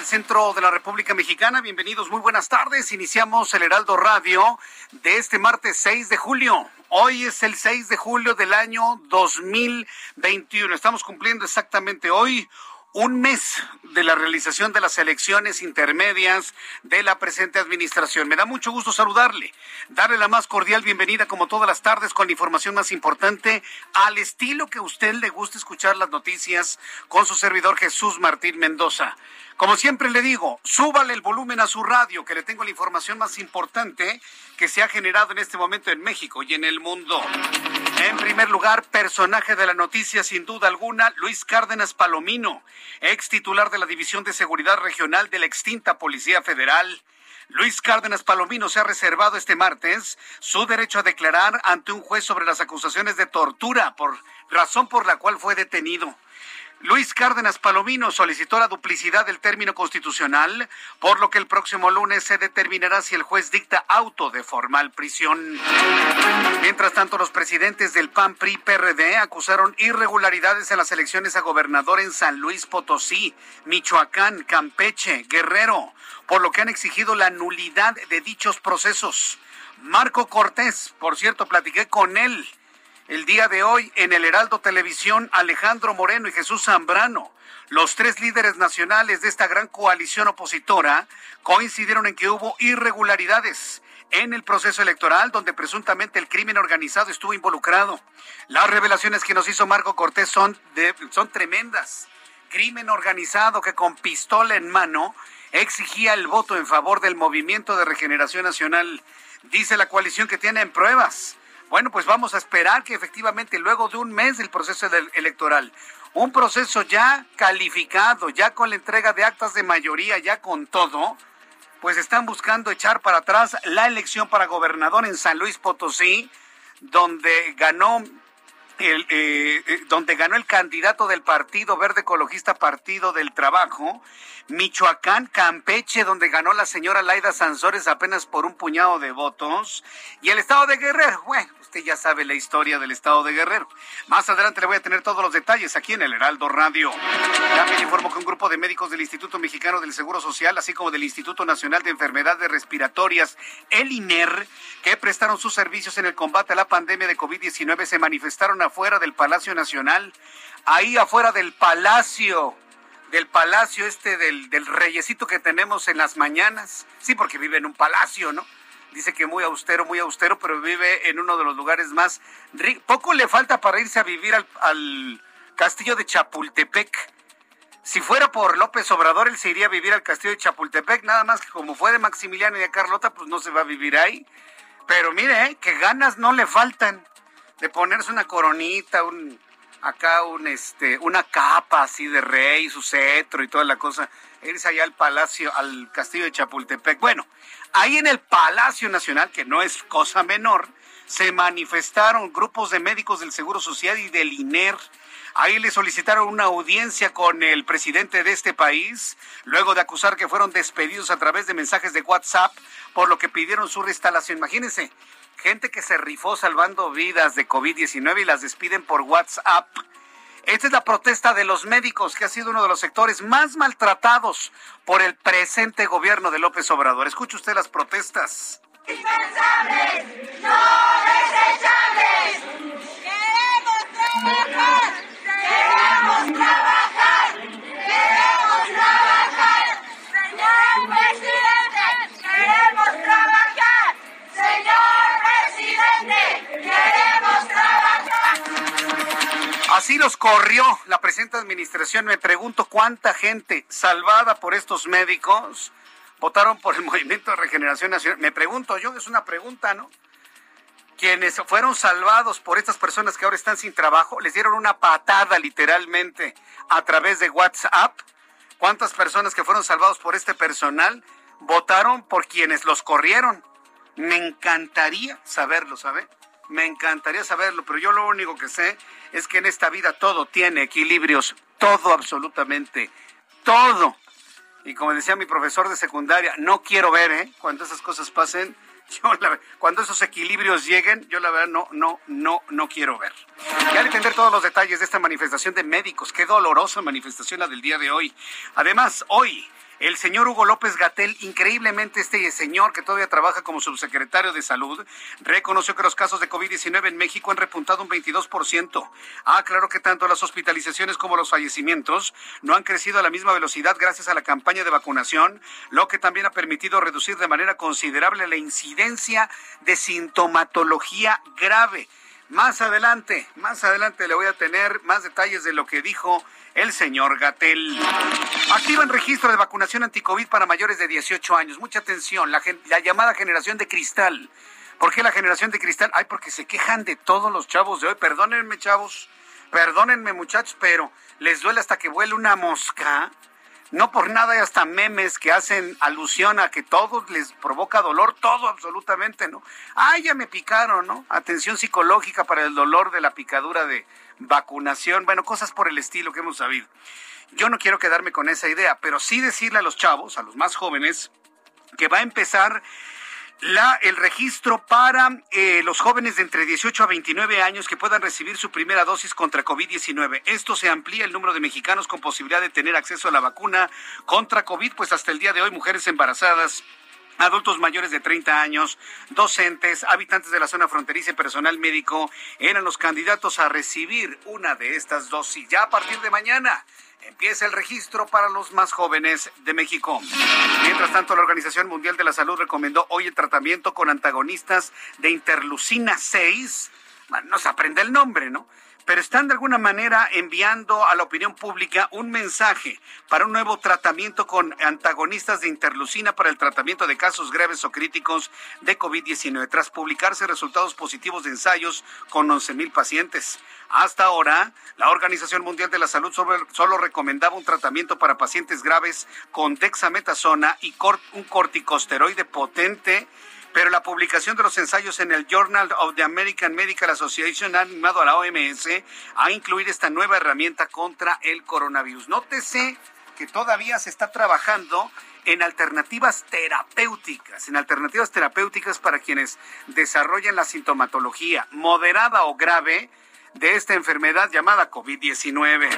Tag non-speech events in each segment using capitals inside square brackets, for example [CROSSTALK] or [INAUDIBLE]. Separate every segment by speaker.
Speaker 1: Del centro de la República Mexicana. Bienvenidos, muy buenas tardes. Iniciamos el Heraldo Radio de este martes 6 de julio. Hoy es el 6 de julio del año 2021. Estamos cumpliendo exactamente hoy un mes de la realización de las elecciones intermedias de la presente administración. Me da mucho gusto saludarle, darle la más cordial bienvenida como todas las tardes con la información más importante al estilo que a usted le gusta escuchar las noticias con su servidor Jesús Martín Mendoza. Como siempre le digo, súbale el volumen a su radio, que le tengo la información más importante que se ha generado en este momento en México y en el mundo. En primer lugar, personaje de la noticia sin duda alguna, Luis Cárdenas Palomino, ex titular de la División de Seguridad Regional de la extinta Policía Federal. Luis Cárdenas Palomino se ha reservado este martes su derecho a declarar ante un juez sobre las acusaciones de tortura, por razón por la cual fue detenido. Luis Cárdenas Palomino solicitó la duplicidad del término constitucional, por lo que el próximo lunes se determinará si el juez dicta auto de formal prisión. Mientras tanto, los presidentes del PAN, PRI, PRD acusaron irregularidades en las elecciones a gobernador en San Luis Potosí, Michoacán, Campeche, Guerrero, por lo que han exigido la nulidad de dichos procesos. Marco Cortés, por cierto, platiqué con él el día de hoy en el Heraldo Televisión Alejandro Moreno y Jesús Zambrano. Los tres líderes nacionales de esta gran coalición opositora coincidieron en que hubo irregularidades en el proceso electoral donde presuntamente el crimen organizado estuvo involucrado. Las revelaciones que nos hizo Marco Cortés son, de, son tremendas. Crimen organizado que con pistola en mano exigía el voto en favor del Movimiento de Regeneración Nacional. Dice la coalición que tienen pruebas bueno, pues vamos a esperar que efectivamente luego de un mes del proceso electoral, un proceso ya calificado, ya con la entrega de actas de mayoría, ya con todo, pues están buscando echar para atrás la elección para gobernador en San Luis Potosí, donde ganó eh, eh, donde ganó el candidato del Partido Verde Ecologista Partido del Trabajo, Michoacán, Campeche, donde ganó la señora Laida Sansores apenas por un puñado de votos, y el estado de Guerrero. Bueno, usted ya sabe la historia del estado de Guerrero. Más adelante le voy a tener todos los detalles aquí en el Heraldo Radio. También informo que un grupo de médicos del Instituto Mexicano del Seguro Social, así como del Instituto Nacional de Enfermedades Respiratorias, el INER, que prestaron sus servicios en el combate a la pandemia de COVID-19, se manifestaron afuera del Palacio Nacional, ahí afuera del Palacio del palacio este del, del reyesito que tenemos en las mañanas. Sí, porque vive en un palacio, ¿no? Dice que muy austero, muy austero, pero vive en uno de los lugares más ricos. Poco le falta para irse a vivir al, al castillo de Chapultepec. Si fuera por López Obrador, él se iría a vivir al castillo de Chapultepec, nada más que como fue de Maximiliano y de Carlota, pues no se va a vivir ahí. Pero mire, ¿eh? que ganas no le faltan de ponerse una coronita, un, acá un este una capa así de rey, su cetro y toda la cosa, irse allá al palacio, al castillo de Chapultepec. Bueno, ahí en el Palacio Nacional, que no es cosa menor, se manifestaron grupos de médicos del Seguro Social y del INER. Ahí le solicitaron una audiencia con el presidente de este país, luego de acusar que fueron despedidos a través de mensajes de WhatsApp, por lo que pidieron su reinstalación. Imagínense, gente que se rifó salvando vidas de COVID-19 y las despiden por WhatsApp. Esta es la protesta de los médicos, que ha sido uno de los sectores más maltratados por el presente gobierno de López Obrador. Escuche usted las protestas.
Speaker 2: Indispensables, no desechables. Queremos trabajar, queremos trabajar,
Speaker 1: Así los corrió la presente administración. Me pregunto cuánta gente salvada por estos médicos votaron por el [LAUGHS] Movimiento de Regeneración Nacional. Me pregunto yo, es una pregunta, ¿no? Quienes fueron salvados por estas personas que ahora están sin trabajo, les dieron una patada literalmente a través de WhatsApp. ¿Cuántas personas que fueron salvados por este personal votaron por quienes los corrieron? Me encantaría saberlo, ¿sabe? Me encantaría saberlo, pero yo lo único que sé es que en esta vida todo tiene equilibrios, todo absolutamente, todo. Y como decía mi profesor de secundaria, no quiero ver, ¿eh? Cuando esas cosas pasen, [LAUGHS] yo la, cuando esos equilibrios lleguen, yo la verdad no, no, no, no quiero ver. Y al entender todos los detalles de esta manifestación de médicos, qué dolorosa manifestación la del día de hoy. Además, hoy el señor Hugo López Gatel, increíblemente este señor que todavía trabaja como subsecretario de Salud, reconoció que los casos de COVID-19 en México han repuntado un 22%. Ah, claro que tanto las hospitalizaciones como los fallecimientos no han crecido a la misma velocidad gracias a la campaña de vacunación, lo que también ha permitido reducir de manera considerable la incidencia de sintomatología grave. Más adelante, más adelante le voy a tener más detalles de lo que dijo el señor Gatel. Activan registro de vacunación anticovid para mayores de 18 años. Mucha atención, la, la llamada generación de cristal. ¿Por qué la generación de cristal? Ay, porque se quejan de todos los chavos de hoy. Perdónenme, chavos. Perdónenme, muchachos, pero les duele hasta que vuele una mosca. No por nada hay hasta memes que hacen alusión a que todo les provoca dolor, todo absolutamente, ¿no? Ay, ya me picaron, ¿no? Atención psicológica para el dolor de la picadura de vacunación, bueno, cosas por el estilo que hemos sabido. Yo no quiero quedarme con esa idea, pero sí decirle a los chavos, a los más jóvenes, que va a empezar la, el registro para eh, los jóvenes de entre 18 a 29 años que puedan recibir su primera dosis contra COVID-19. Esto se amplía el número de mexicanos con posibilidad de tener acceso a la vacuna contra COVID, pues hasta el día de hoy mujeres embarazadas adultos mayores de 30 años, docentes, habitantes de la zona fronteriza y personal médico eran los candidatos a recibir una de estas dosis. Ya a partir de mañana empieza el registro para los más jóvenes de México. Mientras tanto, la Organización Mundial de la Salud recomendó hoy el tratamiento con antagonistas de interlucina 6. Bueno, no se aprende el nombre, ¿no? Pero están de alguna manera enviando a la opinión pública un mensaje para un nuevo tratamiento con antagonistas de interlucina para el tratamiento de casos graves o críticos de COVID-19, tras publicarse resultados positivos de ensayos con 11.000 pacientes. Hasta ahora, la Organización Mundial de la Salud solo recomendaba un tratamiento para pacientes graves con dexametasona y un corticosteroide potente pero la publicación de los ensayos en el Journal of the American Medical Association ha animado a la OMS a incluir esta nueva herramienta contra el coronavirus. Nótese que todavía se está trabajando en alternativas terapéuticas, en alternativas terapéuticas para quienes desarrollan la sintomatología moderada o grave de esta enfermedad llamada COVID-19.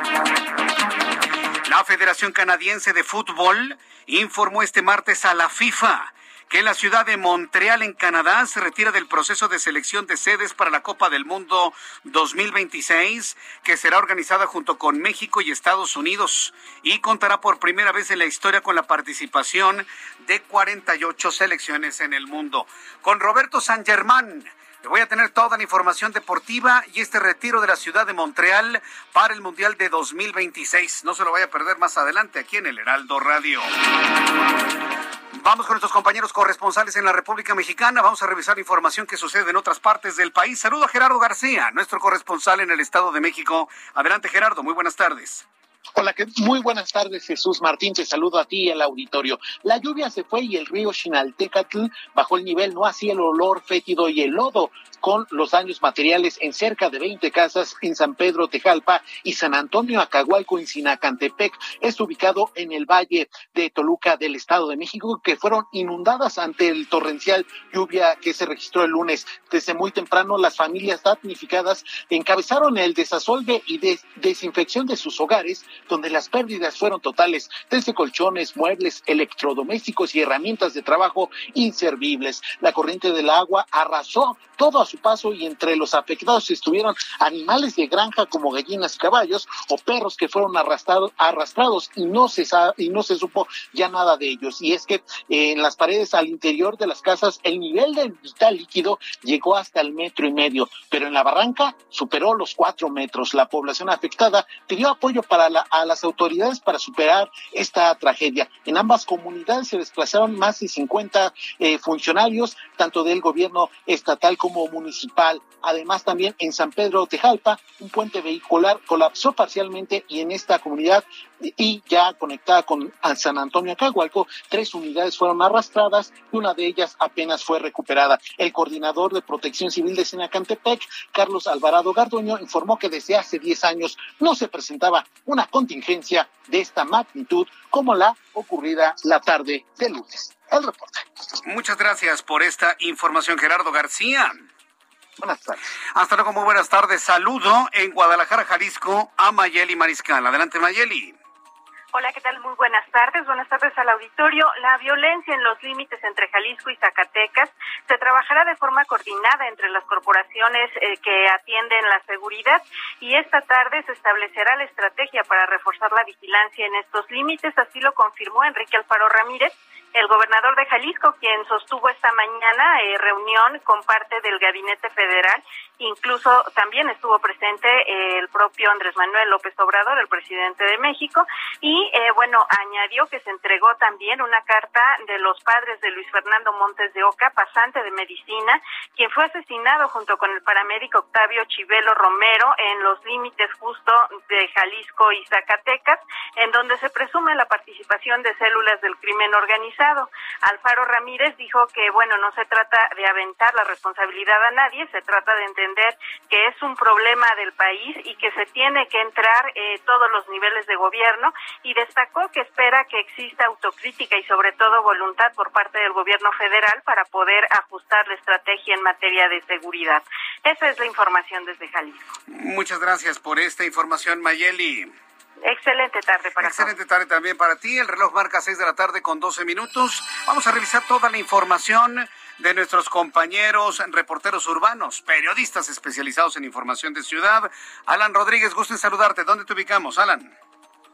Speaker 1: La Federación Canadiense de Fútbol informó este martes a la FIFA que la ciudad de Montreal, en Canadá, se retira del proceso de selección de sedes para la Copa del Mundo 2026, que será organizada junto con México y Estados Unidos y contará por primera vez en la historia con la participación de 48 selecciones en el mundo. Con Roberto San Germán. Le voy a tener toda la información deportiva y este retiro de la ciudad de Montreal para el Mundial de 2026. No se lo vaya a perder más adelante aquí en el Heraldo Radio. Vamos con nuestros compañeros corresponsales en la República Mexicana. Vamos a revisar información que sucede en otras partes del país. Saludo a Gerardo García, nuestro corresponsal en el Estado de México. Adelante, Gerardo. Muy buenas tardes.
Speaker 3: Hola, muy buenas tardes, Jesús Martín. Te saludo a ti y al auditorio. La lluvia se fue y el río Chinaltecatl bajó el nivel, no así el olor fétido y el lodo con los daños materiales en cerca de 20 casas en San Pedro Tejalpa y San Antonio Acahualco en Sinacantepec. Es ubicado en el valle de Toluca del Estado de México, que fueron inundadas ante el torrencial lluvia que se registró el lunes. Desde muy temprano, las familias damnificadas encabezaron el desasolve y desinfección de sus hogares, donde las pérdidas fueron totales, desde colchones, muebles, electrodomésticos y herramientas de trabajo inservibles. La corriente del agua arrasó todo a su paso y entre los afectados estuvieron animales de granja como gallinas caballos o perros que fueron arrastrados, y no se supo ya nada de ellos. Y es que eh, en las paredes al interior de las casas el nivel del vital líquido llegó hasta el metro y medio, pero en la barranca superó los cuatro metros. La población afectada pidió apoyo para a las autoridades para superar esta tragedia. En ambas comunidades se desplazaron más de 50 eh, funcionarios, tanto del gobierno estatal como municipal. Además, también en San Pedro Tejalpa, un puente vehicular colapsó parcialmente y en esta comunidad y ya conectada con San Antonio Cagualco, tres unidades fueron arrastradas y una de ellas apenas fue recuperada. El coordinador de protección civil de Sinacantepec, Carlos Alvarado Garduño, informó que desde hace 10 años no se presentaba una contingencia de esta magnitud como la ocurrida la tarde de lunes. El reporte.
Speaker 1: Muchas gracias por esta información, Gerardo García.
Speaker 3: Buenas tardes.
Speaker 1: Hasta luego, muy buenas tardes. Saludo en Guadalajara, Jalisco, a Mayeli Mariscal. Adelante, Mayeli.
Speaker 4: Hola, ¿qué tal? Muy buenas tardes. Buenas tardes al auditorio. La violencia en los límites entre Jalisco y Zacatecas se trabajará de forma coordinada entre las corporaciones eh, que atienden la seguridad y esta tarde se establecerá la estrategia para reforzar la vigilancia en estos límites. Así lo confirmó Enrique Alfaro Ramírez, el gobernador de Jalisco, quien sostuvo esta mañana eh, reunión con parte del gabinete federal. Incluso también estuvo presente eh, el propio Andrés Manuel López Obrador, el presidente de México, y eh, bueno, añadió que se entregó también una carta de los padres de Luis Fernando Montes de Oca, pasante de medicina, quien fue asesinado junto con el paramédico Octavio Chivelo Romero en los límites justo de Jalisco y Zacatecas, en donde se presume la participación de células del crimen organizado Alfaro Ramírez dijo que, bueno, no se trata de aventar la responsabilidad a nadie, se trata de entender que es un problema del país y que se tiene que entrar eh, todos los niveles de gobierno y destacó que espera que exista autocrítica y sobre todo voluntad por parte del gobierno federal para poder ajustar la estrategia en materia de seguridad. Esa es la información desde Jalisco.
Speaker 1: Muchas gracias por esta información, Mayeli.
Speaker 4: Excelente tarde para
Speaker 1: Excelente tarde también para ti. El reloj marca 6 de la tarde con 12 minutos. Vamos a revisar toda la información de nuestros compañeros reporteros urbanos, periodistas especializados en información de ciudad. Alan Rodríguez, gusto en saludarte. ¿Dónde te ubicamos, Alan?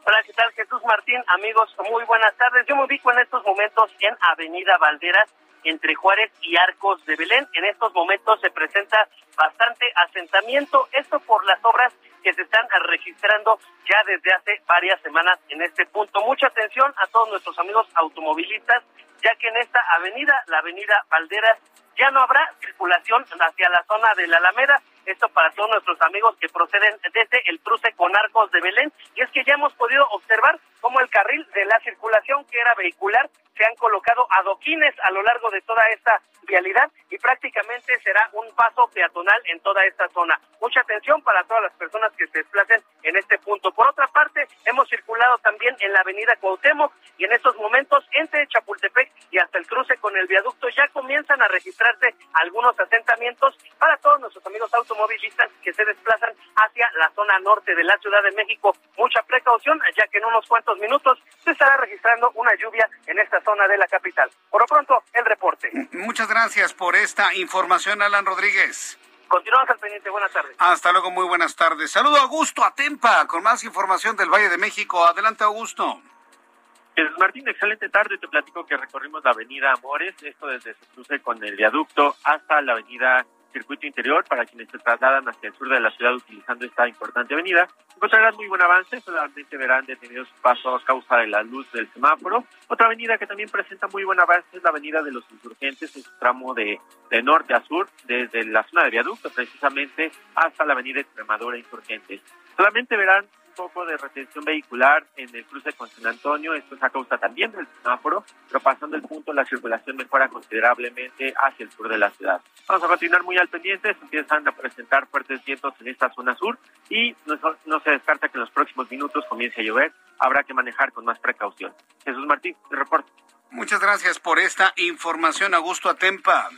Speaker 5: Hola, ¿qué tal? Jesús Martín, amigos, muy buenas tardes. Yo me ubico en estos momentos en Avenida Valderas, entre Juárez y Arcos de Belén. En estos momentos se presenta bastante asentamiento, esto por las obras que se están registrando ya desde hace varias semanas en este punto. Mucha atención a todos nuestros amigos automovilistas, ya que en esta avenida, la avenida Valderas, ya no habrá circulación hacia la zona de la Alameda. Esto para todos nuestros amigos que proceden desde el cruce con Arcos de Belén. Y es que ya hemos podido observar cómo el carril de la circulación que era vehicular se han colocado adoquines a lo largo de toda esta vialidad y prácticamente será un paso peatonal en toda esta zona. Mucha atención para todas las personas que se desplacen en este punto. Por otra parte, hemos circulado también en la avenida Cuauhtémoc y en estos momentos entre Chapultepec y hasta el cruce con el viaducto ya comienzan a registrarse algunos asentamientos para todos nuestros amigos automovilistas que se desplazan hacia la zona norte de la Ciudad de México. Mucha precaución, ya que en unos cuantos minutos se estará registrando una lluvia en esta zona de la capital. Por lo pronto, el reporte.
Speaker 1: Muchas gracias por esta información, Alan Rodríguez.
Speaker 5: Continuamos al pendiente. Buenas tardes.
Speaker 1: Hasta luego, muy buenas tardes. Saludo a Augusto Atempa con más información del Valle de México. Adelante, Augusto.
Speaker 6: Martín, excelente tarde. Te platico que recorrimos la avenida Amores, esto desde su cruce con el viaducto hasta la avenida circuito interior para quienes se trasladan hacia el sur de la ciudad utilizando esta importante avenida. Encontrarán muy buen avance, solamente verán detenidos pasos a causa de la luz del semáforo. Otra avenida que también presenta muy buen avance es la avenida de los insurgentes, en su tramo de, de norte a sur, desde la zona de viaducto precisamente hasta la avenida Extremadura Insurgentes. Solamente verán poco de retención vehicular en el cruce con San Antonio, esto es a causa también del semáforo, pero pasando el punto la circulación mejora considerablemente hacia el sur de la ciudad. Vamos a continuar muy al pendiente, se empiezan a presentar fuertes vientos en esta zona sur y no, no se descarta que en los próximos minutos comience a llover, habrá que manejar con más precaución. Jesús Martín, reporte.
Speaker 1: Muchas gracias por esta información, Augusto Atempa.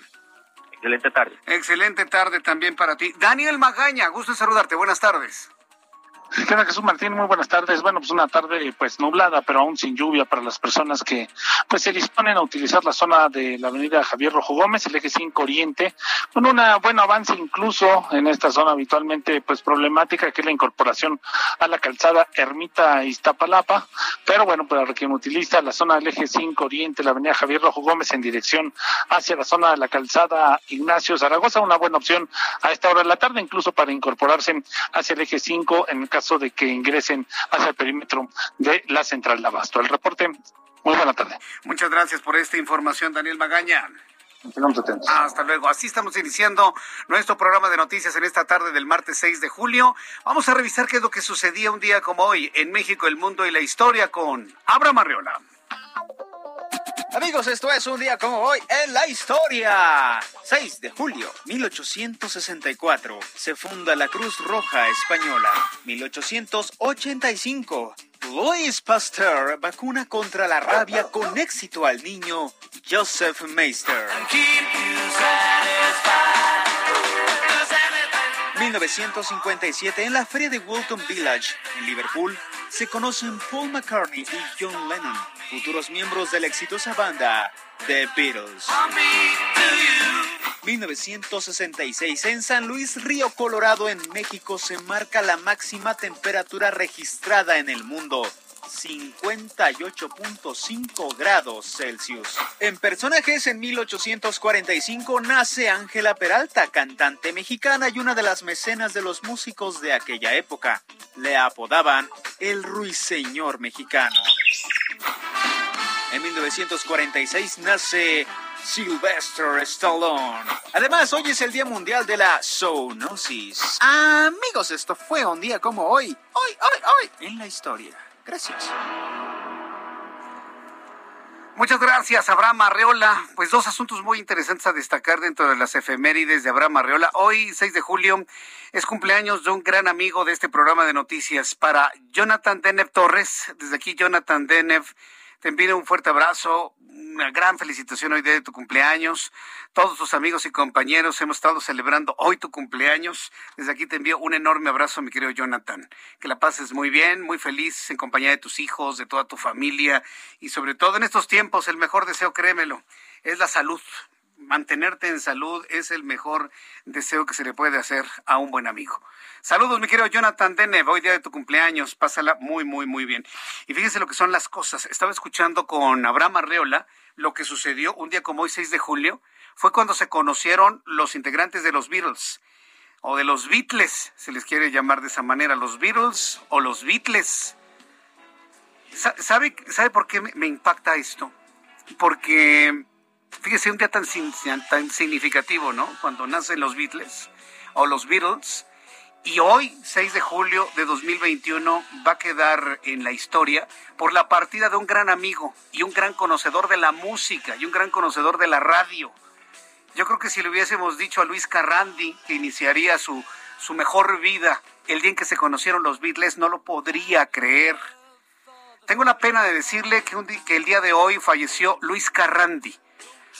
Speaker 6: Excelente tarde.
Speaker 1: Excelente tarde también para ti. Daniel Magaña, gusto en saludarte. Buenas tardes.
Speaker 7: ¿Qué Jesús Martín? Muy buenas tardes. Bueno, pues una tarde pues nublada, pero aún sin lluvia para las personas que pues se disponen a utilizar la zona de la avenida Javier Rojo Gómez, el eje 5 Oriente, con un buen avance incluso en esta zona habitualmente pues problemática que es la incorporación a la calzada Ermita Iztapalapa, pero bueno, para quien utiliza la zona del eje 5 Oriente, la avenida Javier Rojo Gómez en dirección hacia la zona de la calzada Ignacio Zaragoza, una buena opción a esta hora de la tarde, incluso para incorporarse hacia el eje 5 en el caso de que ingresen hacia el perímetro de la central de Abasto. El reporte, muy buena tarde.
Speaker 1: Muchas gracias por esta información, Daniel Magaña. Hasta luego. Así estamos iniciando nuestro programa de noticias en esta tarde del martes 6 de julio. Vamos a revisar qué es lo que sucedía un día como hoy en México, el mundo y la historia con Abraham Arriola.
Speaker 8: Amigos, esto es un día como hoy en la historia. 6 de julio 1864 se funda la Cruz Roja Española. 1885 Louis Pasteur vacuna contra la rabia con éxito al niño Joseph Meister. 1957 en la feria de Wilton Village en Liverpool se conocen Paul McCartney y John Lennon, futuros miembros de la exitosa banda The Beatles. 1966 en San Luis Río Colorado en México se marca la máxima temperatura registrada en el mundo 58.5 grados Celsius. En personajes, en 1845 nace Ángela Peralta, cantante mexicana y una de las mecenas de los músicos de aquella época. Le apodaban el Ruiseñor mexicano. En 1946 nace Sylvester Stallone. Además, hoy es el Día Mundial de la Zoonosis. Amigos, esto fue un día como hoy, hoy, hoy, hoy, en la historia. Gracias.
Speaker 1: Muchas gracias, Abraham Arreola. Pues dos asuntos muy interesantes a destacar dentro de las efemérides de Abraham Arreola. Hoy, 6 de julio, es cumpleaños de un gran amigo de este programa de noticias para Jonathan Denev Torres. Desde aquí, Jonathan Denev, te envío un fuerte abrazo, una gran felicitación hoy de tu cumpleaños. Todos tus amigos y compañeros hemos estado celebrando hoy tu cumpleaños. Desde aquí te envío un enorme abrazo, mi querido Jonathan. Que la pases muy bien, muy feliz en compañía de tus hijos, de toda tu familia y sobre todo en estos tiempos el mejor deseo, créemelo, es la salud. Mantenerte en salud es el mejor deseo que se le puede hacer a un buen amigo. Saludos, mi querido Jonathan Denev, hoy día de tu cumpleaños, pásala muy, muy, muy bien. Y fíjense lo que son las cosas. Estaba escuchando con Abraham Arreola lo que sucedió un día como hoy, 6 de julio, fue cuando se conocieron los integrantes de los Beatles, o de los Beatles, se les quiere llamar de esa manera, los Beatles o los Beatles. ¿Sabe, sabe por qué me, impacta esto? Porque, fíjese, un día tan, tan significativo, ¿no? Cuando nacen los Beatles o los Beatles, y hoy, 6 de julio de 2021, va a quedar en la historia por la partida de un gran amigo y un gran conocedor de la música y un gran conocedor de la radio. Yo creo que si le hubiésemos dicho a Luis Carrandi que iniciaría su, su mejor vida el día en que se conocieron los Beatles, no lo podría creer. Tengo la pena de decirle que, que el día de hoy falleció Luis Carrandi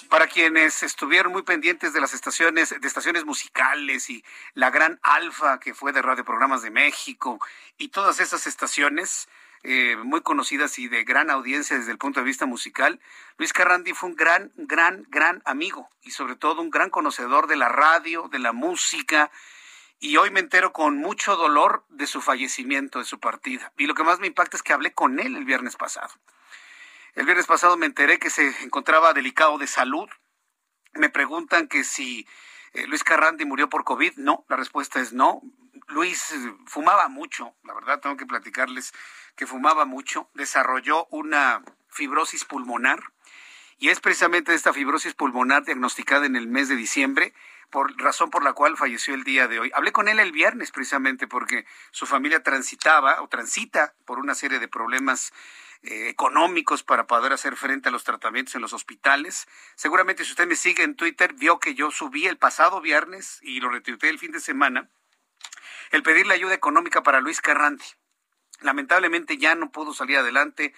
Speaker 1: para quienes estuvieron muy pendientes de las estaciones, de estaciones musicales y la gran Alfa que fue de Radio Programas de México y todas esas estaciones eh, muy conocidas y de gran audiencia desde el punto de vista musical, Luis Carrandi fue un gran, gran, gran amigo y sobre todo un gran conocedor de la radio, de la música. Y hoy me entero con mucho dolor de su fallecimiento, de su partida. Y lo que más me impacta es que hablé con él el viernes pasado. El viernes pasado me enteré que se encontraba delicado de salud. Me preguntan que si eh, Luis Carrandi murió por COVID. No, la respuesta es no. Luis eh, fumaba mucho, la verdad tengo que platicarles que fumaba mucho. Desarrolló una fibrosis pulmonar y es precisamente esta fibrosis pulmonar diagnosticada en el mes de diciembre por razón por la cual falleció el día de hoy. Hablé con él el viernes precisamente porque su familia transitaba o transita por una serie de problemas eh, económicos para poder hacer frente a los tratamientos en los hospitales. Seguramente si usted me sigue en Twitter vio que yo subí el pasado viernes y lo retuiteé el fin de semana el pedirle ayuda económica para Luis Carrandi. Lamentablemente ya no pudo salir adelante.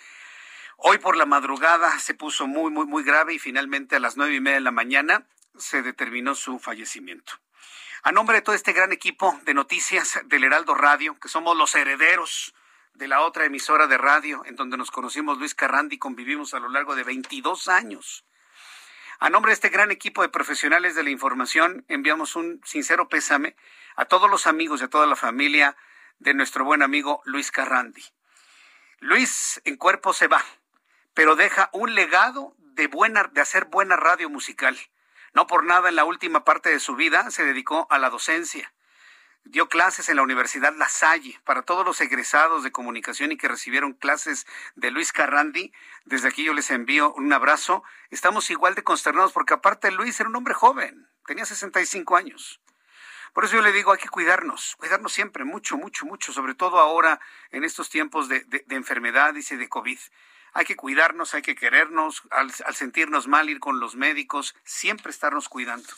Speaker 1: Hoy por la madrugada se puso muy, muy, muy grave y finalmente a las nueve y media de la mañana se determinó su fallecimiento. A nombre de todo este gran equipo de noticias del Heraldo Radio, que somos los herederos de la otra emisora de radio en donde nos conocimos Luis Carrandi convivimos a lo largo de 22 años. A nombre de este gran equipo de profesionales de la información, enviamos un sincero pésame a todos los amigos y a toda la familia de nuestro buen amigo Luis Carrandi. Luis en cuerpo se va, pero deja un legado de buena de hacer buena radio musical. No por nada en la última parte de su vida se dedicó a la docencia. Dio clases en la Universidad La Salle para todos los egresados de comunicación y que recibieron clases de Luis Carrandi. Desde aquí yo les envío un abrazo. Estamos igual de consternados porque aparte Luis era un hombre joven, tenía 65 años. Por eso yo le digo, hay que cuidarnos, cuidarnos siempre, mucho, mucho, mucho, sobre todo ahora en estos tiempos de, enfermedad y de COVID. Hay que cuidarnos, hay que querernos, al sentirnos mal, ir con los médicos, siempre estarnos cuidando.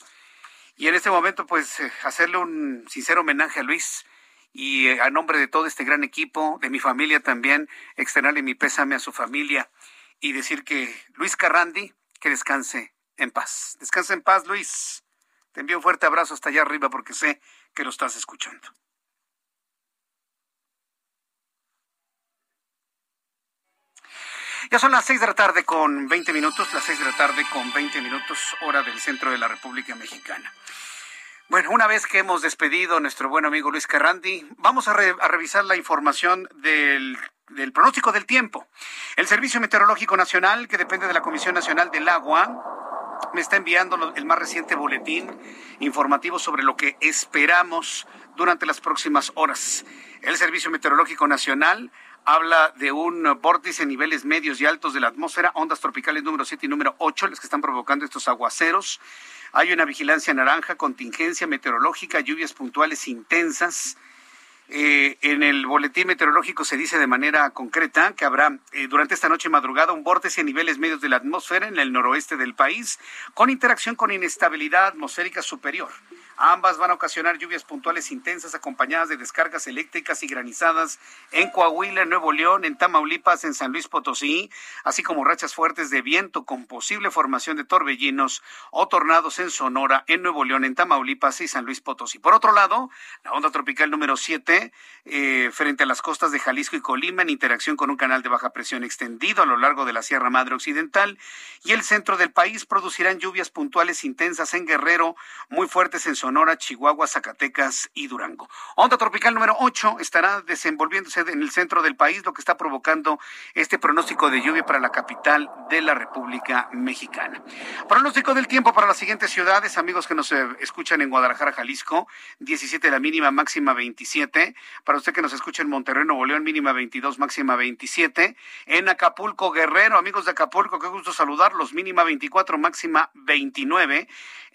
Speaker 1: Y en este momento, pues, eh, hacerle un sincero homenaje a Luis y eh, a nombre de todo este gran equipo, de mi familia también, externarle mi pésame a su familia y decir que Luis Carrandi, que descanse en paz. Descanse en paz, Luis. Te envío un fuerte abrazo hasta allá arriba porque sé que lo estás escuchando. Ya son las seis de la tarde con 20 minutos, las seis de la tarde con 20 minutos, hora del centro de la República Mexicana. Bueno, una vez que hemos despedido a nuestro buen amigo Luis Carrandi, vamos a, re, a revisar la información del, del pronóstico del tiempo. El Servicio Meteorológico Nacional, que depende de la Comisión Nacional del Agua, me está enviando el más reciente boletín informativo sobre lo que esperamos durante las próximas horas. El Servicio Meteorológico Nacional habla de un vórtice en niveles medios y altos de la atmósfera, ondas tropicales número 7 y número 8, las que están provocando estos aguaceros. Hay una vigilancia naranja, contingencia meteorológica, lluvias puntuales intensas. Eh, en el boletín meteorológico se dice de manera concreta que habrá eh, durante esta noche madrugada un vórtice a niveles medios de la atmósfera en el noroeste del país, con interacción con inestabilidad atmosférica superior. Ambas van a ocasionar lluvias puntuales intensas acompañadas de descargas eléctricas y granizadas en Coahuila, en Nuevo León, en Tamaulipas, en San Luis Potosí, así como rachas fuertes de viento con posible formación de torbellinos o tornados en Sonora, en Nuevo León, en Tamaulipas y San Luis Potosí. Por otro lado, la onda tropical número 7 eh, frente a las costas de Jalisco y Colima en interacción con un canal de baja presión extendido a lo largo de la Sierra Madre Occidental y el centro del país producirán lluvias puntuales intensas en Guerrero, muy fuertes en Sonora, Chihuahua, Zacatecas y Durango. Onda tropical número 8 estará desenvolviéndose en el centro del país, lo que está provocando este pronóstico de lluvia para la capital de la República Mexicana. Pronóstico del tiempo para las siguientes ciudades, amigos que nos eh, escuchan en Guadalajara, Jalisco, 17 la mínima, máxima 27. Para usted que nos escucha en Monterrey, Nuevo León, mínima 22, máxima 27. En Acapulco, Guerrero, amigos de Acapulco, qué gusto saludarlos, mínima 24, máxima 29.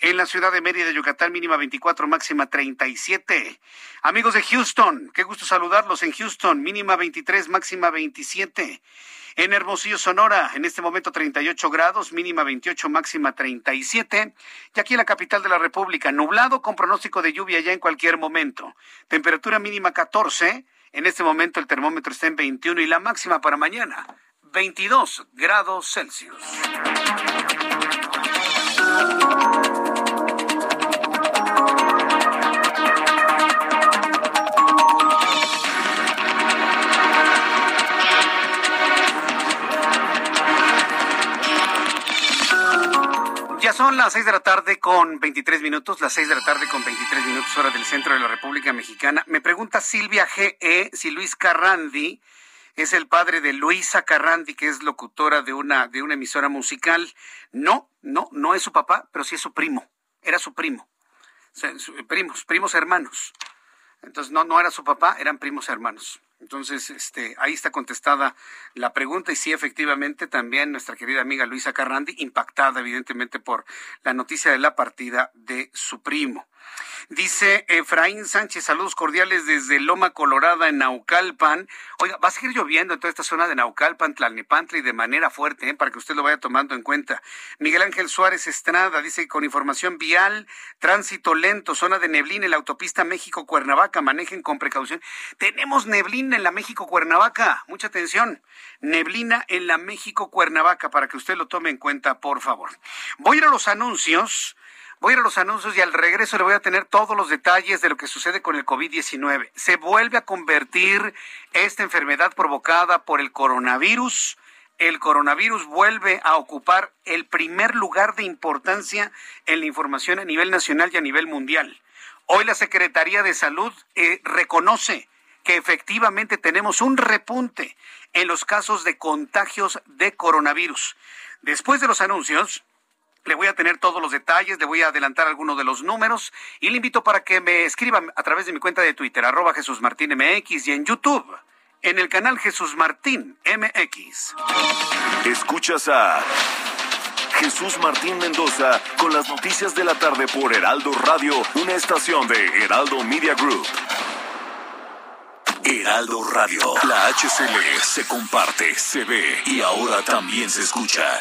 Speaker 1: En la ciudad de Mérida, Yucatán, mínima 24, máxima 37. Amigos de Houston, qué gusto saludarlos en Houston, mínima 23, máxima 27. En Hermosillo, Sonora, en este momento 38 grados, mínima 28, máxima 37. Y aquí en la capital de la República, nublado con pronóstico de lluvia ya en cualquier momento. Temperatura mínima 14. En este momento el termómetro está en 21 y la máxima para mañana, 22 grados Celsius. Son las seis de la tarde con 23 minutos, las seis de la tarde con 23 minutos hora del centro de la República Mexicana. Me pregunta Silvia G.E. si Luis Carrandi es el padre de Luisa Carrandi, que es locutora de una, de una emisora musical. No, no, no es su papá, pero sí es su primo. Era su primo. Primos, primos hermanos. Entonces no, no era su papá, eran primos hermanos. Entonces, este, ahí está contestada la pregunta y sí, efectivamente, también nuestra querida amiga Luisa Carrandi, impactada evidentemente por la noticia de la partida de su primo. Dice Efraín Sánchez, saludos cordiales desde Loma Colorada en Naucalpan. Oiga, va a seguir lloviendo en toda esta zona de Naucalpan, Tlalnepantla y de manera fuerte, ¿eh? para que usted lo vaya tomando en cuenta. Miguel Ángel Suárez Estrada dice con información vial, tránsito lento, zona de neblina en la autopista México-Cuernavaca, manejen con precaución. Tenemos neblina en la México-Cuernavaca, mucha atención. Neblina en la México-Cuernavaca, para que usted lo tome en cuenta, por favor. Voy a ir a los anuncios. Voy a ir a los anuncios y al regreso le voy a tener todos los detalles de lo que sucede con el COVID-19. Se vuelve a convertir esta enfermedad provocada por el coronavirus. El coronavirus vuelve a ocupar el primer lugar de importancia en la información a nivel nacional y a nivel mundial. Hoy la Secretaría de Salud eh, reconoce que efectivamente tenemos un repunte en los casos de contagios de coronavirus. Después de los anuncios, le voy a tener todos los detalles, le voy a adelantar algunos de los números y le invito para que me escriba a través de mi cuenta de Twitter, arroba Jesús Martín MX y en YouTube, en el canal Jesús Martín MX.
Speaker 9: Escuchas a Jesús Martín Mendoza con las noticias de la tarde por Heraldo Radio, una estación de Heraldo Media Group. Heraldo Radio, la HCL se comparte, se ve y ahora también se escucha.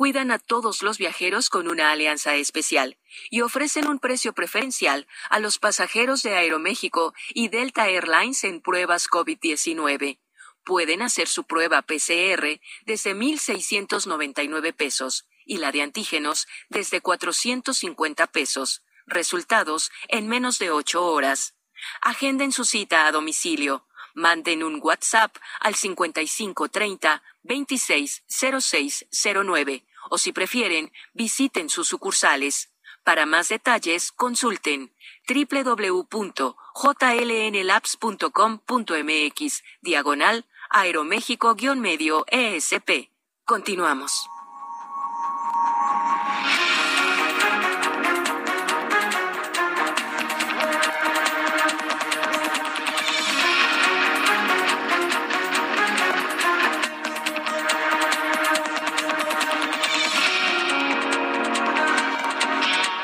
Speaker 10: cuidan a todos los viajeros con una alianza especial y ofrecen un precio preferencial a los pasajeros de Aeroméxico y Delta Airlines en pruebas COVID-19. Pueden hacer su prueba PCR desde 1.699 pesos y la de antígenos desde 450 pesos. Resultados en menos de ocho horas. Agenden su cita a domicilio. Manden un WhatsApp al 5530 260609 o si prefieren, visiten sus sucursales. Para más detalles, consulten www.jlnlabs.com.mx diagonal aeroméxico-medio ESP. Continuamos.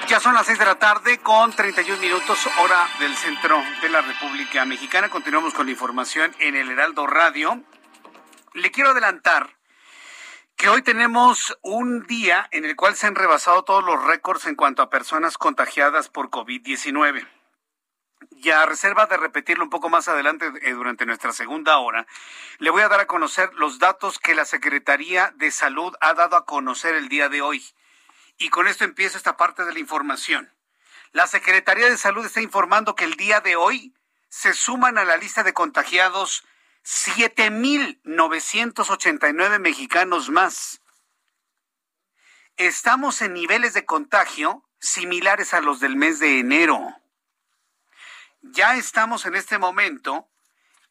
Speaker 1: Ya son las seis de la tarde con 31 minutos hora del centro de la República Mexicana. Continuamos con la información en el Heraldo Radio. Le quiero adelantar que hoy tenemos un día en el cual se han rebasado todos los récords en cuanto a personas contagiadas por COVID-19. Y a reserva de repetirlo un poco más adelante eh, durante nuestra segunda hora, le voy a dar a conocer los datos que la Secretaría de Salud ha dado a conocer el día de hoy. Y con esto empieza esta parte de la información. La Secretaría de Salud está informando que el día de hoy se suman a la lista de contagiados 7.989 mexicanos más. Estamos en niveles de contagio similares a los del mes de enero. Ya estamos en este momento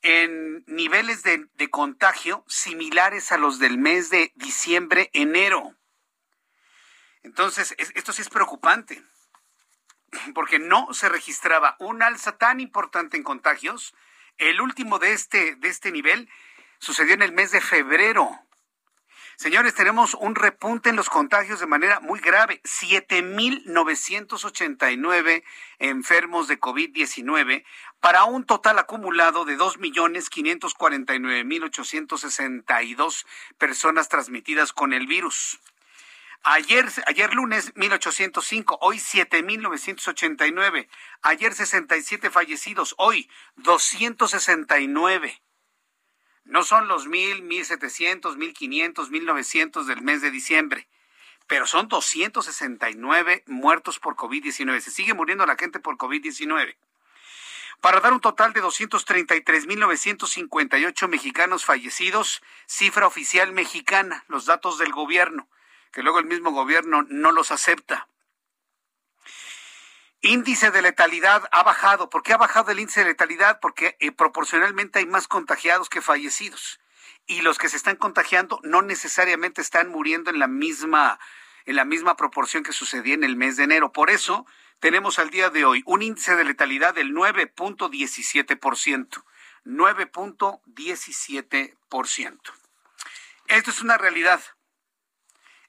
Speaker 1: en niveles de, de contagio similares a los del mes de diciembre, enero. Entonces, es- esto sí es preocupante, porque no se registraba un alza tan importante en contagios. El último de este, de este nivel sucedió en el mes de febrero. Señores, tenemos un repunte en los contagios de manera muy grave. 7.989 enfermos de COVID-19 para un total acumulado de 2.549.862 personas transmitidas con el virus. Ayer, ayer lunes 1805, hoy 7989. Ayer 67 fallecidos, hoy 269. No son los 1000, 1700, 1500, 1900 del mes de diciembre, pero son 269 muertos por COVID-19. Se sigue muriendo la gente por COVID-19. para dar un total de 233.958 mexicanos fallecidos, cifra oficial mexicana, los datos del gobierno, que luego el mismo gobierno no los acepta. Índice de letalidad ha bajado. ¿Por qué ha bajado el índice de letalidad? Porque eh, proporcionalmente hay más contagiados que fallecidos. Y los que se están contagiando no necesariamente están muriendo en la misma, en la misma proporción que sucedía en el mes de enero. Por eso tenemos al día de hoy un índice de letalidad del 9.17%. 9.17%. Esto es una realidad.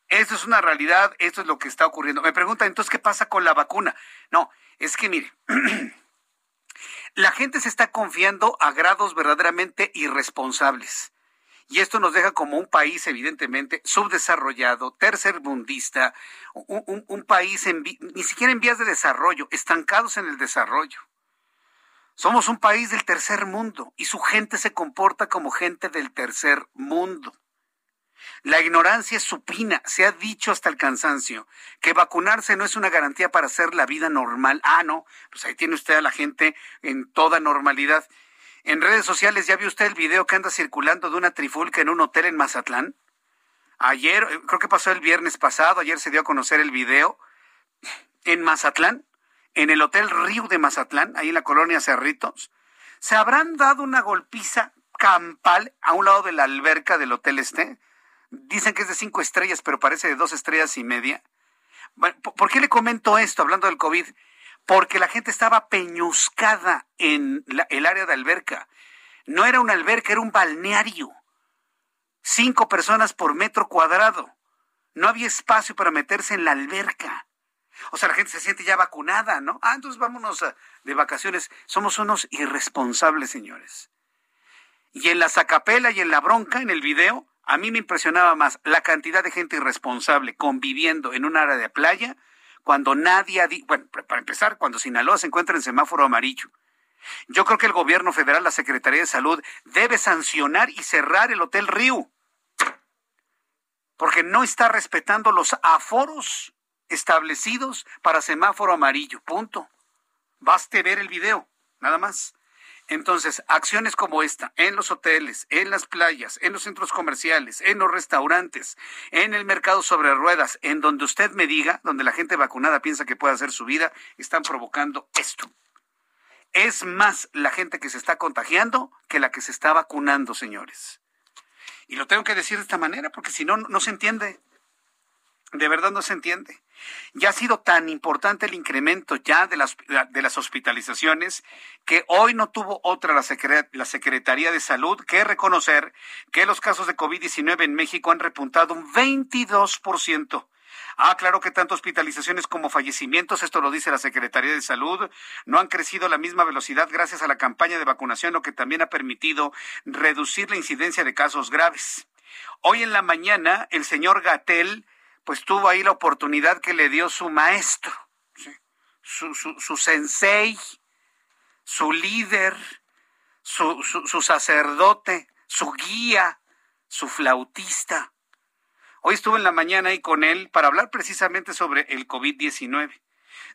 Speaker 1: Esto es una realidad, esto es lo que está ocurriendo. Me preguntan entonces qué pasa con la vacuna. No, es que mire, [CLEARS THROAT] la gente se está confiando a grados verdaderamente irresponsables. Y esto nos deja como un país evidentemente subdesarrollado, tercermundista, un, un, país ni siquiera en vías de desarrollo, estancados en el desarrollo. Somos un país del tercer mundo y su gente se comporta como gente del tercer mundo. La ignorancia es supina. Se ha dicho hasta el cansancio que vacunarse no es una garantía para hacer la vida normal. Ah, no, pues ahí tiene usted a la gente en toda normalidad. En redes sociales ya vio usted el video que anda circulando de una trifulca en un hotel en Mazatlán. Ayer, eh, creo que pasó el viernes pasado, ayer se dio a conocer el video en Mazatlán, en el Hotel Río de Mazatlán, ahí en la colonia Cerritos. Se habrán dado una golpiza campal a un lado de la alberca del Hotel Este Dicen que es de cinco estrellas, pero parece de dos estrellas y media. ¿Por qué le comento esto hablando del COVID? Porque la gente estaba peñuscada en el área de alberca. No era una alberca, era un balneario. Cinco personas por metro cuadrado. No había espacio para meterse en la alberca. O sea, la gente se siente ya vacunada, ¿no? Ah, entonces vámonos de vacaciones. Somos unos irresponsables, señores. Y en la Zacapela y en la bronca, en el video, a mí me impresionaba más la cantidad de gente irresponsable conviviendo en un área de playa cuando nadie, bueno, para empezar, cuando Sinaloa se encuentra en semáforo amarillo. Yo creo que el gobierno federal, la Secretaría de Salud, debe sancionar y cerrar el Hotel Río, porque no está respetando los aforos establecidos para semáforo amarillo. Punto. Baste ver el video, nada más. Entonces, acciones como esta, en los hoteles, en las playas, en los centros comerciales, en los restaurantes, en el mercado sobre ruedas, en donde usted me diga, donde la gente vacunada piensa que puede hacer su vida, están provocando esto. Es más la gente que se está contagiando que la que se está vacunando, señores. Y lo tengo que decir de esta manera porque si no, no se entiende. De verdad no se entiende. Ya ha sido tan importante el incremento ya de las, de las hospitalizaciones que hoy no tuvo otra la, la Secretaría de Salud que reconocer que los casos de COVID-19 en México han repuntado un 22%. Ah, claro que tanto hospitalizaciones como fallecimientos, esto lo dice la Secretaría de Salud, no han crecido a la misma velocidad gracias a la campaña de vacunación, lo que también ha permitido reducir la incidencia de casos graves. Hoy en la mañana, el señor Gatel pues tuvo ahí la oportunidad que le dio su maestro, su, su, sensei, su líder, su, su sacerdote, su guía, su flautista. Hoy estuve en la mañana ahí con él para hablar precisamente sobre el COVID-19.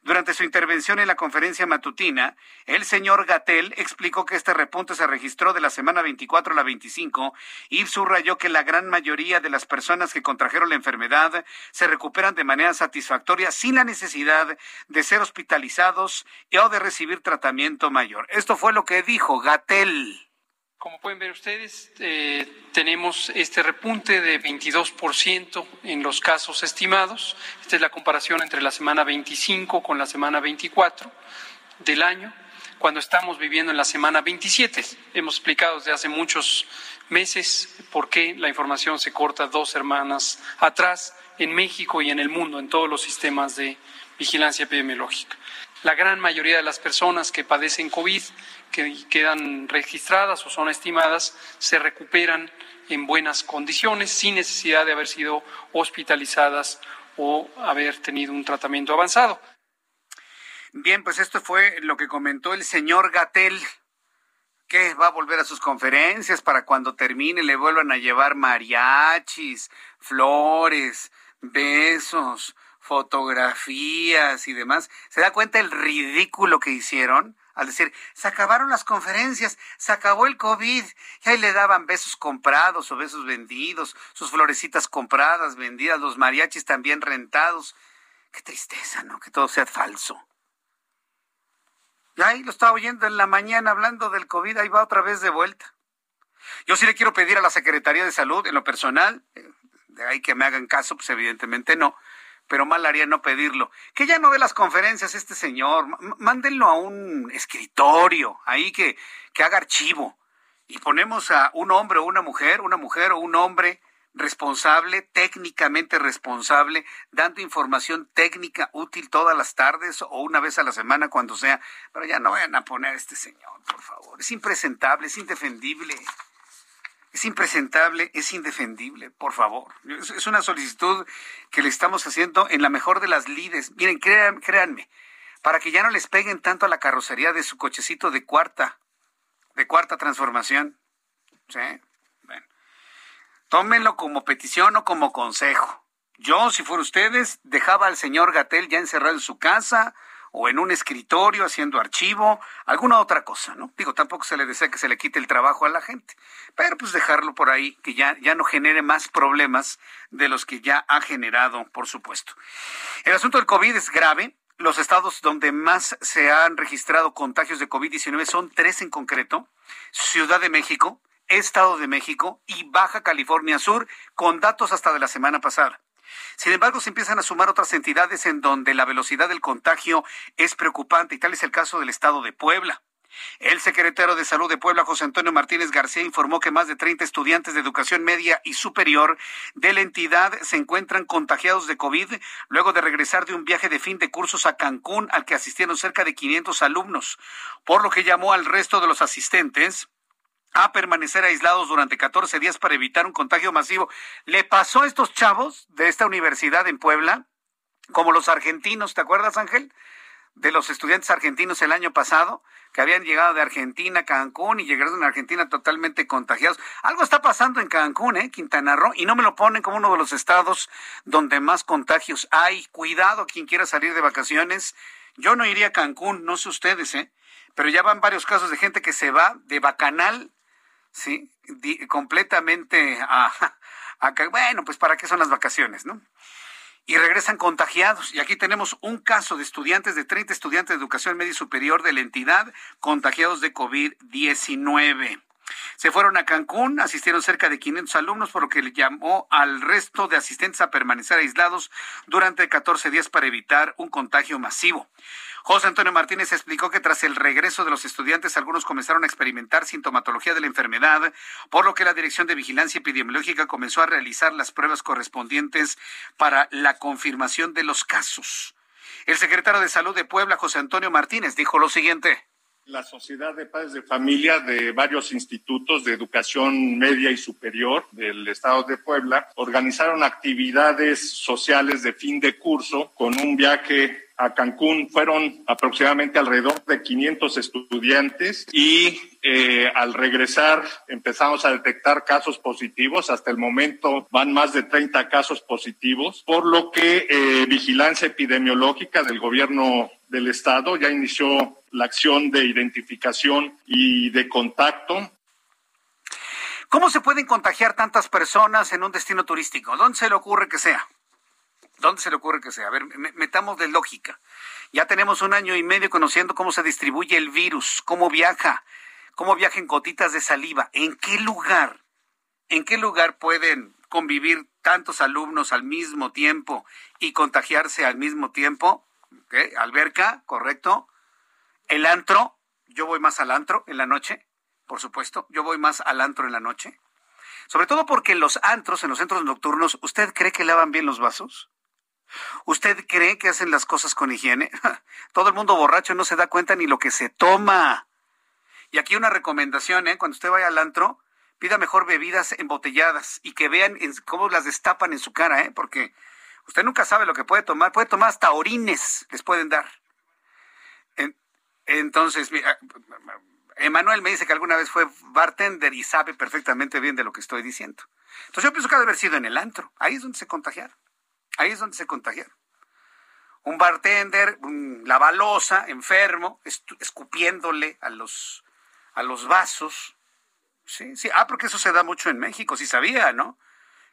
Speaker 1: Durante su intervención en la conferencia matutina, el señor Gatel explicó que este repunte se registró de la semana 24 a la 25 y subrayó que la gran mayoría de las personas que contrajeron la enfermedad se recuperan de manera satisfactoria sin la necesidad de ser hospitalizados o de recibir tratamiento mayor. Esto fue lo que dijo Gatel.
Speaker 11: Como pueden ver ustedes, eh, tenemos este repunte de 22% en los casos estimados. Esta es la comparación entre la semana 25 con la semana 24 del año, cuando estamos viviendo en la semana 27. Hemos explicado desde hace muchos meses por qué la información se corta dos semanas atrás en México y en el mundo, en todos los sistemas de vigilancia epidemiológica. La gran mayoría de las personas que padecen COVID, que quedan registradas o son estimadas, se recuperan en buenas condiciones sin necesidad de haber sido hospitalizadas o haber tenido un tratamiento avanzado.
Speaker 1: Bien, pues esto fue lo que comentó el señor Gatel, que va a volver a sus conferencias para cuando termine le vuelvan a llevar mariachis, flores, besos, fotografías y demás. ¿Se da cuenta el ridículo que hicieron? Al decir, se acabaron las conferencias, se acabó el COVID, y ahí le daban besos comprados o besos vendidos, sus florecitas compradas, vendidas, los mariachis también rentados. Qué tristeza, ¿no? Que todo sea falso. Y ahí lo estaba oyendo en la mañana hablando del COVID, ahí va otra vez de vuelta. Yo sí le quiero pedir a la Secretaría de Salud, en lo personal, eh, de ahí que me hagan caso, pues evidentemente no, pero mal haría no pedirlo. Que ya no ve las conferencias este señor, mándenlo a un escritorio, ahí que, que haga archivo. Y ponemos a un hombre o una mujer, una mujer o un hombre responsable, técnicamente responsable, dando información técnica útil todas las tardes o una vez a la semana cuando sea. Pero ya no vayan a poner a este señor, por favor. Es impresentable, es indefendible. Es impresentable, es indefendible, por favor. Es una solicitud que le estamos haciendo en la mejor de las lides. Miren, créanme, para que ya no les peguen tanto a la carrocería de su cochecito de cuarta, de cuarta transformación. ¿Sí? Tómenlo como petición o como consejo. Yo, si fuera ustedes, dejaba al señor Gatel ya encerrado en su casa o en un escritorio haciendo archivo, alguna otra cosa, ¿no? Digo, tampoco se le desea que se le quite el trabajo a la gente, pero pues dejarlo por ahí, que ya, ya no genere más problemas de los que ya ha generado, por supuesto. El asunto del COVID es grave. Los estados donde más se han registrado contagios de COVID-19 son tres en concreto. Ciudad de México, Estado de México y Baja California Sur, con datos hasta de la semana pasada. Sin embargo, se empiezan a sumar otras entidades en donde la velocidad del contagio es preocupante y tal es el caso del Estado de Puebla. El secretario de Salud de Puebla, José Antonio Martínez García, informó que más de 30 estudiantes de educación media y superior de la entidad se encuentran contagiados de COVID luego de regresar de un viaje de fin de cursos a Cancún al que asistieron cerca de 500 alumnos, por lo que llamó al resto de los asistentes a permanecer aislados durante 14 días para evitar un contagio masivo. ¿Le pasó a estos chavos de esta universidad en Puebla? Como los argentinos, ¿te acuerdas, Ángel? De los estudiantes argentinos el año pasado, que habían llegado de Argentina a Cancún y llegaron a Argentina totalmente contagiados. Algo está pasando en Cancún, ¿eh? Quintana Roo, y no me lo ponen como uno de los estados donde más contagios hay. Cuidado quien quiera salir de vacaciones. Yo no iría a Cancún, no sé ustedes, ¿eh? Pero ya van varios casos de gente que se va de Bacanal ¿sí? completamente a, [LAUGHS] bueno, pues para qué son las vacaciones, ¿no? Y regresan contagiados. Y aquí tenemos un caso de estudiantes, de 30 estudiantes de educación media y superior de la entidad contagiados de COVID-19. Se fueron a Cancún, asistieron cerca de 500 alumnos, por lo que le llamó al resto de asistentes a permanecer aislados durante 14 días para evitar un contagio masivo. José Antonio Martínez explicó que tras el regreso de los estudiantes, algunos comenzaron a experimentar sintomatología de la enfermedad, por lo que la Dirección de Vigilancia Epidemiológica comenzó a realizar las pruebas correspondientes para la confirmación de los casos. El secretario de Salud de Puebla, José Antonio Martínez, dijo lo siguiente
Speaker 12: la Sociedad de Padres de Familia de varios institutos de educación media y superior del Estado de Puebla organizaron actividades sociales de fin de curso con un viaje a Cancún fueron aproximadamente alrededor de 500 estudiantes y eh, al regresar empezamos a detectar casos positivos. Hasta el momento van más de 30 casos positivos, por lo que eh, Vigilancia Epidemiológica del Gobierno del Estado ya inició la acción de identificación y de contacto
Speaker 1: ¿Cómo se pueden contagiar tantas personas en un destino turístico? ¿Dónde se le ocurre que sea? ¿Dónde se le ocurre que sea? A ver, metamos de lógica. Ya tenemos un año y medio conociendo cómo se distribuye el virus, cómo viaja, cómo viaja en gotitas de saliva. ¿En qué lugar? ¿En qué lugar pueden convivir tantos alumnos al mismo tiempo y contagiarse al mismo tiempo? Alberca, correcto. El antro, yo voy más al antro en la noche, por supuesto. Yo voy más al antro en la noche. Sobre todo porque en los antros, en los centros nocturnos, ¿usted cree que lavan bien los vasos? ¿Usted cree que hacen las cosas con higiene? [LAUGHS] Todo el mundo borracho no se da cuenta ni lo que se toma. Y aquí una recomendación, ¿eh? Cuando usted vaya al antro, pida mejor bebidas embotelladas y que vean cómo las destapan en su cara, ¿eh? Porque usted nunca sabe lo que puede tomar. Puede tomar hasta orines, les pueden dar. Entonces, mira, Emanuel me dice que alguna vez fue bartender y sabe perfectamente bien de lo que estoy diciendo. Entonces yo pienso que ha de haber sido en el antro. Ahí es donde se contagiaron. Ahí es donde se contagiaron. un bartender, un lavalosa, enfermo, escupiéndole a los, a los vasos. Sí, sí. Ah, porque eso se da mucho en México, sí sabía, ¿no?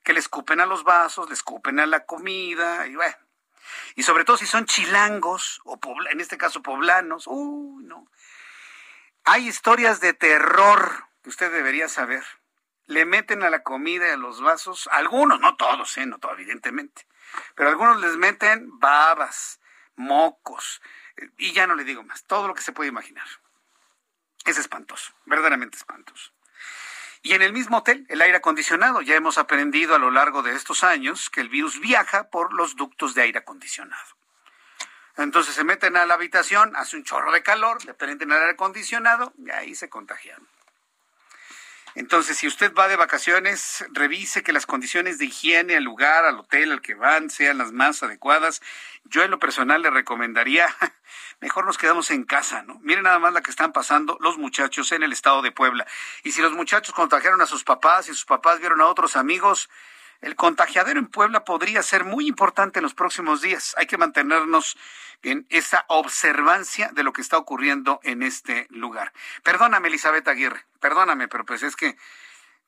Speaker 1: Que le escupen a los vasos, le escupen a la comida, y bueno. Y sobre todo si son chilangos, o en este caso poblanos, uy, no. Hay historias de terror que usted debería saber. Le meten a la comida y a los vasos, algunos, no todos, ¿eh? no evidentemente, pero algunos les meten babas, mocos, eh, y ya no le digo más, todo lo que se puede imaginar. Es espantoso, verdaderamente espantoso. Y en el mismo hotel, el aire acondicionado. Ya hemos aprendido a lo largo de estos años que el virus viaja por los ductos de aire acondicionado. Entonces se meten a la habitación, hace un chorro de calor, le prenden el aire acondicionado y ahí se contagian. Entonces, si usted va de vacaciones, revise que las condiciones de higiene al lugar, al hotel al que van, sean las más adecuadas. Yo en lo personal le recomendaría, [LAUGHS] mejor nos quedamos en casa, ¿no? Miren nada más la que están pasando los muchachos en el estado de Puebla. Y si los muchachos contagiaron a sus papás y sus papás vieron a otros amigos, el contagiadero en Puebla podría ser muy importante en los próximos días. Hay que mantenernos en esa observancia de lo que está ocurriendo en este lugar. Perdóname, Elizabeth Aguirre, perdóname, pero pues es que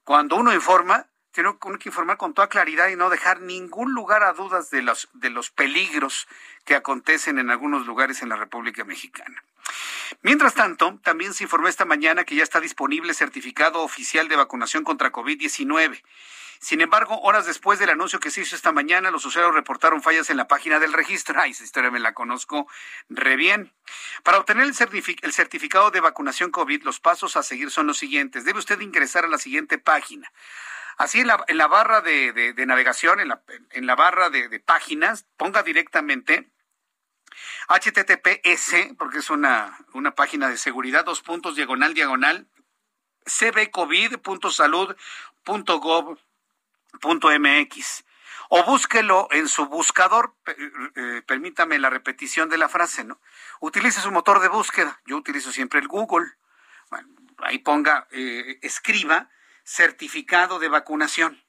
Speaker 1: cuando uno informa, tiene que informar con toda claridad y no dejar ningún lugar a dudas de los, de los peligros que acontecen en algunos lugares en la República Mexicana. Mientras tanto, también se informó esta mañana que ya está disponible certificado oficial de vacunación contra COVID-19. Sin embargo, horas después del anuncio que se hizo esta mañana, los usuarios reportaron fallas en la página del registro. Ay, esa historia me la conozco re bien. Para obtener el, certificado de vacunación COVID, los pasos a seguir son los siguientes. Debe usted ingresar a la siguiente página. Así en la, barra de, navegación, en la, barra de, páginas, ponga directamente HTTPS, porque es una, una página de seguridad, dos puntos, diagonal, diagonal, cbcovid.salud.gov .mx o búsquelo en su buscador, eh, permítame la repetición de la frase, ¿no? Utilice su motor de búsqueda, yo utilizo siempre el Google, bueno, ahí ponga, eh, escriba certificado de vacunación.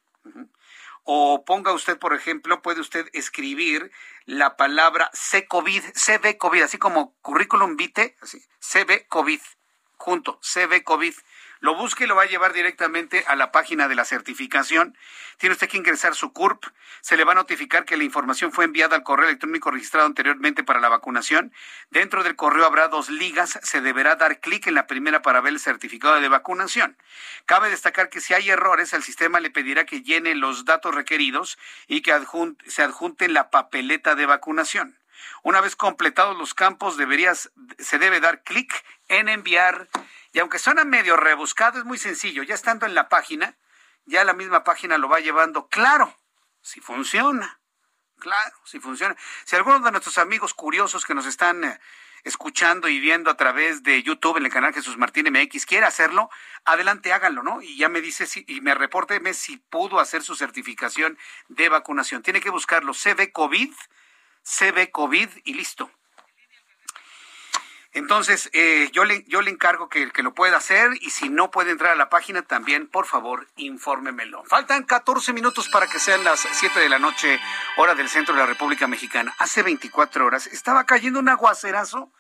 Speaker 1: O ponga usted, por ejemplo, puede usted escribir la palabra C-COVID, CB-COVID, así como currículum vitae, así, CB-COVID, junto, CB-COVID lo busque y lo va a llevar directamente a la página de la certificación. Tiene usted que ingresar su CURP. Se le va a notificar que la información fue enviada al correo electrónico registrado anteriormente para la vacunación. Dentro del correo habrá dos ligas. Se deberá dar clic en la primera para ver el certificado de vacunación. Cabe destacar que si hay errores, el sistema le pedirá que llene los datos requeridos y que se adjunte la papeleta de vacunación. Una vez completados los campos, deberías, se debe dar clic en enviar y aunque suena medio rebuscado, es muy sencillo. Ya estando en la página, ya la misma página lo va llevando. Claro, si funciona. Claro, si funciona. Si alguno de nuestros amigos curiosos que nos están eh, escuchando y viendo a través de YouTube en el canal Jesús Martín MX quiere hacerlo, adelante háganlo, ¿no? Y ya me dice si, y me reporteme si pudo hacer su certificación de vacunación. Tiene que buscarlo CB COVID, CB COVID y listo. Entonces, eh, yo, le, yo le encargo que, que lo pueda hacer y si no puede entrar a la página también, por favor, infórmemelo. Faltan 14 minutos para que sean las 7 de la noche, hora del centro de la República Mexicana. Hace 24 horas estaba cayendo un aguacerazo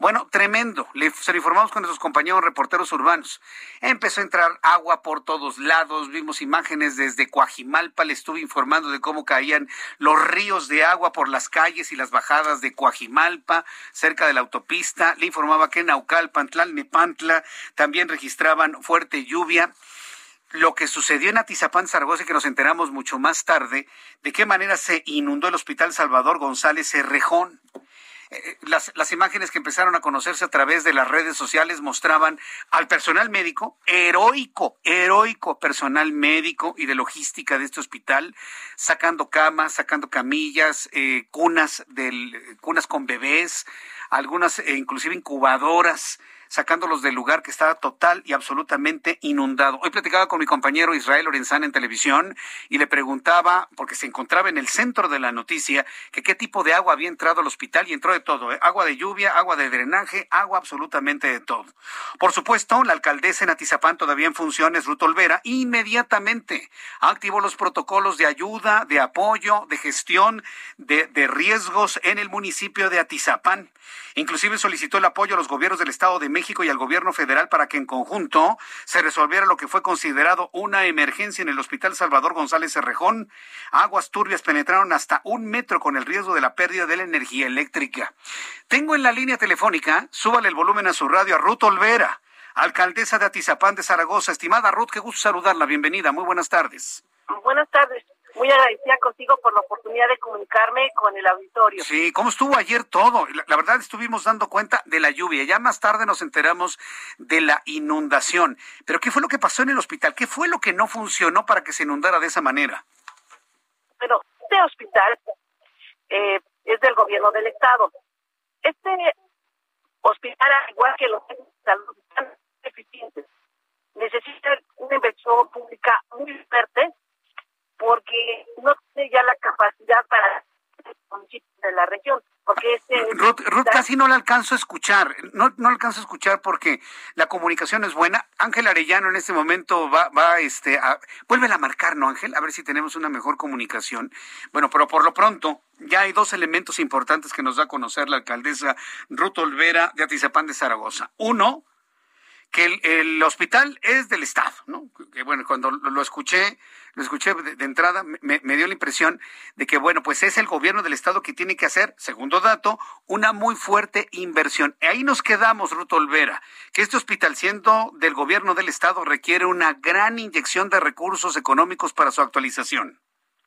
Speaker 1: bueno, tremendo. Le, se lo informamos con nuestros compañeros reporteros urbanos. Empezó a entrar agua por todos lados. Vimos imágenes desde Coajimalpa. Le estuve informando de cómo caían los ríos de agua por las calles y las bajadas de Coajimalpa, cerca de la autopista. Le informaba que en Naucalpan, Tlalnepantla, también registraban fuerte lluvia lo que sucedió en Atizapán, Zaragoza, que nos enteramos mucho más tarde, de qué manera se inundó el Hospital Salvador González Cerrejón. Las, las imágenes que empezaron a conocerse a través de las redes sociales mostraban al personal médico, heroico, heroico personal médico y de logística de este hospital, sacando camas, sacando camillas, eh, cunas, del, cunas con bebés, algunas eh, inclusive incubadoras, sacándolos del lugar que estaba total y absolutamente inundado. Hoy platicaba con mi compañero Israel Lorenzana en televisión y le preguntaba, porque se encontraba en el centro de la noticia, que qué tipo de agua había entrado al hospital y entró de todo, ¿eh? agua de lluvia, agua de drenaje, agua absolutamente de todo. Por supuesto, la alcaldesa en Atizapán todavía en funciones, Ruth Olvera, inmediatamente activó los protocolos de ayuda, de apoyo, de gestión de, de riesgos en el municipio de Atizapán. Inclusive solicitó el apoyo a los gobiernos del Estado de México y al gobierno federal para que en conjunto se resolviera lo que fue considerado una emergencia en el Hospital Salvador González Cerrejón. Aguas turbias penetraron hasta un metro con el riesgo de la pérdida de la energía eléctrica. Tengo en la línea telefónica, súbale el volumen a su radio, a Ruth Olvera, alcaldesa de Atizapán de Zaragoza. Estimada Ruth, qué gusto saludarla. Bienvenida. Muy buenas tardes.
Speaker 13: Buenas tardes muy agradecida contigo por la oportunidad de comunicarme con el auditorio.
Speaker 1: Sí, ¿cómo estuvo ayer todo? La, la, verdad estuvimos dando cuenta de la lluvia, ya más tarde nos enteramos de la inundación. Pero ¿qué fue lo que pasó en el hospital? ¿Qué fue lo que no funcionó para que se inundara de esa manera?
Speaker 13: Pero este hospital eh, es del gobierno del estado. Este hospital, igual que los salud, están eficientes. Necesita una inversión pública muy fuerte porque no tiene ya la capacidad para de la región. Porque este
Speaker 1: Ruth, Ruth, casi no la alcanzo a escuchar, no, no la alcanzo a escuchar porque la comunicación es buena. Ángel Arellano en este momento va, va este, a, vuelve a marcar, ¿no, Ángel? A ver si tenemos una mejor comunicación. Bueno, pero por lo pronto, ya hay dos elementos importantes que nos da a conocer la alcaldesa Ruth Olvera de Atizapán de Zaragoza. Uno, que el, hospital es del Estado, ¿no? Que bueno, cuando lo, escuché, lo escuché de, de entrada, me, me, dio la impresión de que, bueno, pues es el gobierno del Estado que tiene que hacer, segundo dato, una muy fuerte inversión. Y ahí nos quedamos, Ruto Olvera, que este hospital, siendo del gobierno del Estado, requiere una gran inyección de recursos económicos para su actualización.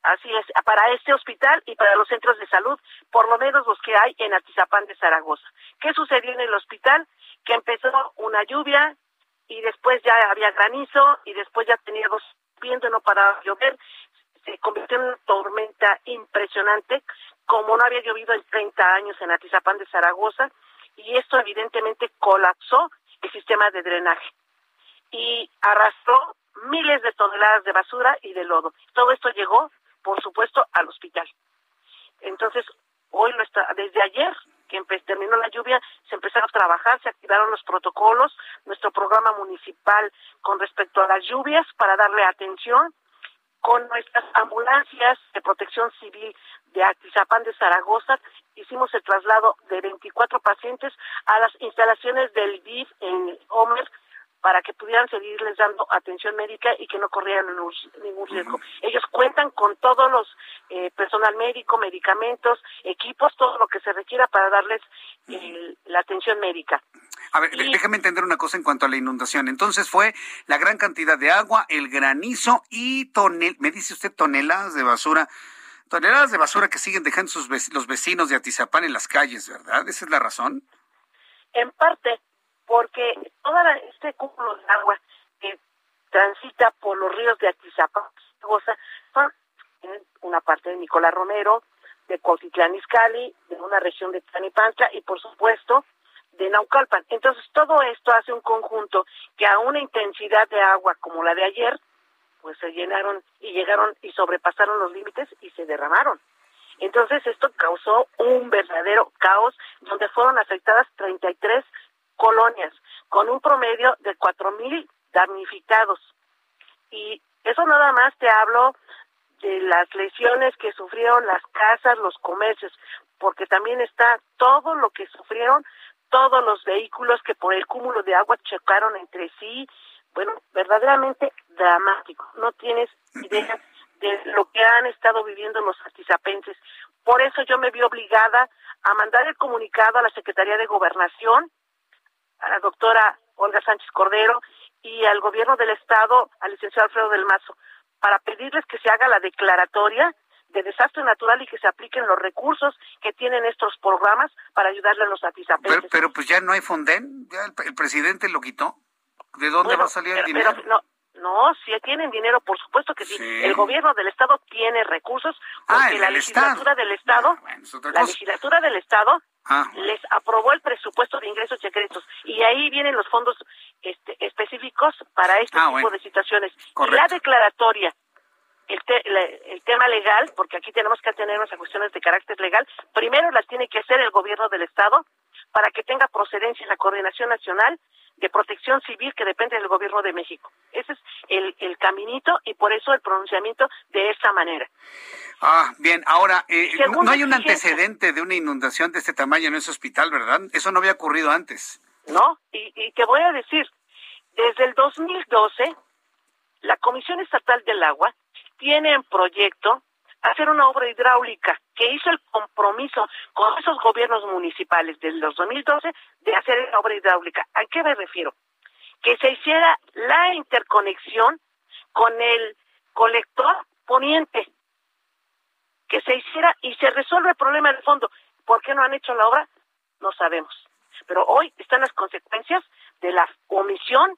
Speaker 13: Así es, para este hospital y para los centros de salud, por lo menos los que hay en Atizapán de Zaragoza. ¿Qué sucedió en el hospital? Que empezó una lluvia y después ya había granizo y después ya tenía dos viento, no paraba de llover, se convirtió en una tormenta impresionante, como no había llovido en 30 años en Atizapán de Zaragoza, y esto evidentemente colapsó el sistema de drenaje y arrastró miles de toneladas de basura y de lodo. Todo esto llegó, por supuesto, al hospital. Entonces, hoy no está, desde ayer que terminó la lluvia, se empezaron a trabajar, se activaron los protocolos, nuestro programa municipal con respecto a las lluvias para darle atención, con nuestras ambulancias de protección civil de Atizapán de Zaragoza, hicimos el traslado de 24 pacientes a las instalaciones del DIF en Homer para que pudieran seguirles dando atención médica y que no corrieran ningún riesgo. Ellos cuentan con todos los eh, personal médico, medicamentos, equipos, todo lo que se requiera para darles eh, la atención médica.
Speaker 1: A ver, y, déjame entender una cosa en cuanto a la inundación. Entonces fue la gran cantidad de agua, el granizo y tonel, me dice usted toneladas de basura toneladas de basura que siguen dejando sus los vecinos de Atizapán en las calles, ¿verdad? ¿Esa es la razón?
Speaker 13: En parte, porque todo este cúmulo de agua que transita por los ríos de Atizapán, son una parte de Nicolás Romero, de Cuautitlán Izcalli, de una región de Tlanipantla y por supuesto de Naucalpan. Entonces todo esto hace un conjunto que a una intensidad de agua como la de ayer, pues se llenaron y llegaron y sobrepasaron los límites y se derramaron. Entonces esto causó un verdadero caos donde fueron afectadas 33 colonias con un promedio de 4.000 damnificados. Y eso nada más te hablo de las lesiones que sufrieron las casas, los comercios, porque también está todo lo que sufrieron todos los vehículos que por el cúmulo de agua chocaron entre sí. Bueno, verdaderamente dramático. No tienes idea de lo que han estado viviendo los artisapenses. Por eso yo me vi obligada a mandar el comunicado a la Secretaría de Gobernación, a la doctora Olga Sánchez Cordero y al gobierno del Estado, al licenciado Alfredo del Mazo, para pedirles que se haga la declaratoria de desastre natural y que se apliquen los recursos que tienen estos programas para ayudarle a los atizapenses.
Speaker 1: Pero, pero pues ya no hay Fonden, ya el, el presidente lo quitó. ¿De dónde
Speaker 13: bueno,
Speaker 1: va a salir
Speaker 13: pero,
Speaker 1: el dinero?
Speaker 13: Pero, no, no, que tienen dinero, por supuesto que sí. El gobierno del estado tiene recursos
Speaker 1: Ah,
Speaker 13: porque la legislatura
Speaker 1: Estado.
Speaker 13: del estado,
Speaker 1: es otra
Speaker 13: la legislatura del estado
Speaker 1: Ah.
Speaker 13: les aprobó el presupuesto de ingresos secretos y ahí vienen los fondos este, específicos para este
Speaker 1: Ah,
Speaker 13: tipo de situaciones. Y la declaratoria el, te- la- el tema legal, porque aquí tenemos que atenernos a cuestiones de carácter legal, primero las tiene que hacer el gobierno del Estado para que tenga procedencia en la Coordinación Nacional de Protección Civil que depende del gobierno de México. Ese es el, el caminito y por eso el pronunciamiento de esa manera.
Speaker 1: Ah, bien, ahora, eh, no- hay un
Speaker 13: exigencia.
Speaker 1: antecedente de una inundación de este tamaño en ese hospital, ¿verdad? Eso no había ocurrido antes.
Speaker 13: ¿no? Y, y te voy a decir, desde el 2012, la Comisión Estatal del Agua tiene en proyecto hacer una obra hidráulica que hizo el compromiso con esos gobiernos municipales desde los 2012 de hacer esa obra hidráulica. ¿A qué me refiero? Que se hiciera la interconexión con el colector poniente, que se hiciera y se resuelve el problema de fondo. ¿Por qué no han hecho la obra? No sabemos. Pero hoy están las consecuencias de la omisión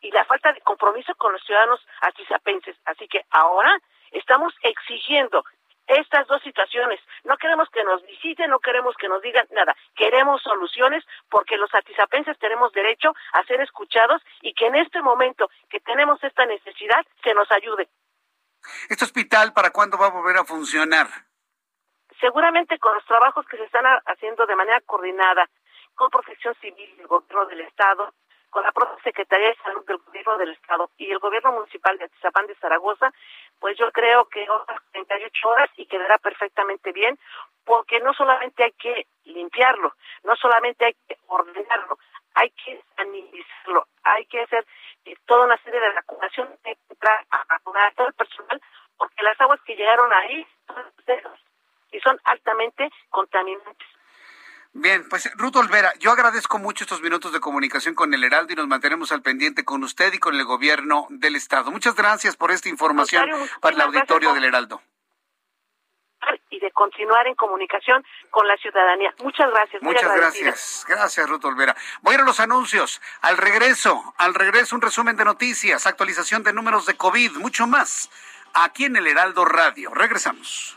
Speaker 13: y la falta de compromiso con los ciudadanos atizapenses. Así que ahora estamos exigiendo estas dos situaciones. No queremos que nos visiten, no queremos que nos digan nada. Queremos soluciones porque los atizapenses tenemos derecho a ser escuchados y que en este momento que tenemos esta necesidad se nos ayude.
Speaker 1: ¿Este hospital para cuándo va a volver a funcionar?
Speaker 13: seguramente con los trabajos que se están ha- haciendo de manera coordinada con Protección Civil del Gobierno del Estado, con la propia Secretaría de Salud del Gobierno del Estado y el Gobierno Municipal de Atizapán de Zaragoza, pues yo creo que otras 38 horas y quedará perfectamente bien, porque no solamente hay que limpiarlo, no solamente hay que ordenarlo, hay que sanitizarlo, hay que hacer eh, toda una serie de vacunación, hay que entrar a vacunar a todo el personal, porque las aguas que llegaron ahí son y son altamente contaminantes.
Speaker 1: Bien, pues Ruth Olvera, yo agradezco mucho estos minutos de comunicación con el Heraldo y nos mantenemos al pendiente con usted y con el gobierno del Estado. Muchas gracias por esta información para el auditorio del Heraldo.
Speaker 13: y de continuar en comunicación con la ciudadanía. Muchas gracias.
Speaker 1: Muchas gracias. Gracias, Ruth Olvera. Voy a ir a los anuncios. Al regreso, al regreso un resumen de noticias, actualización de números de COVID, mucho más. Aquí en el Heraldo Radio. Regresamos.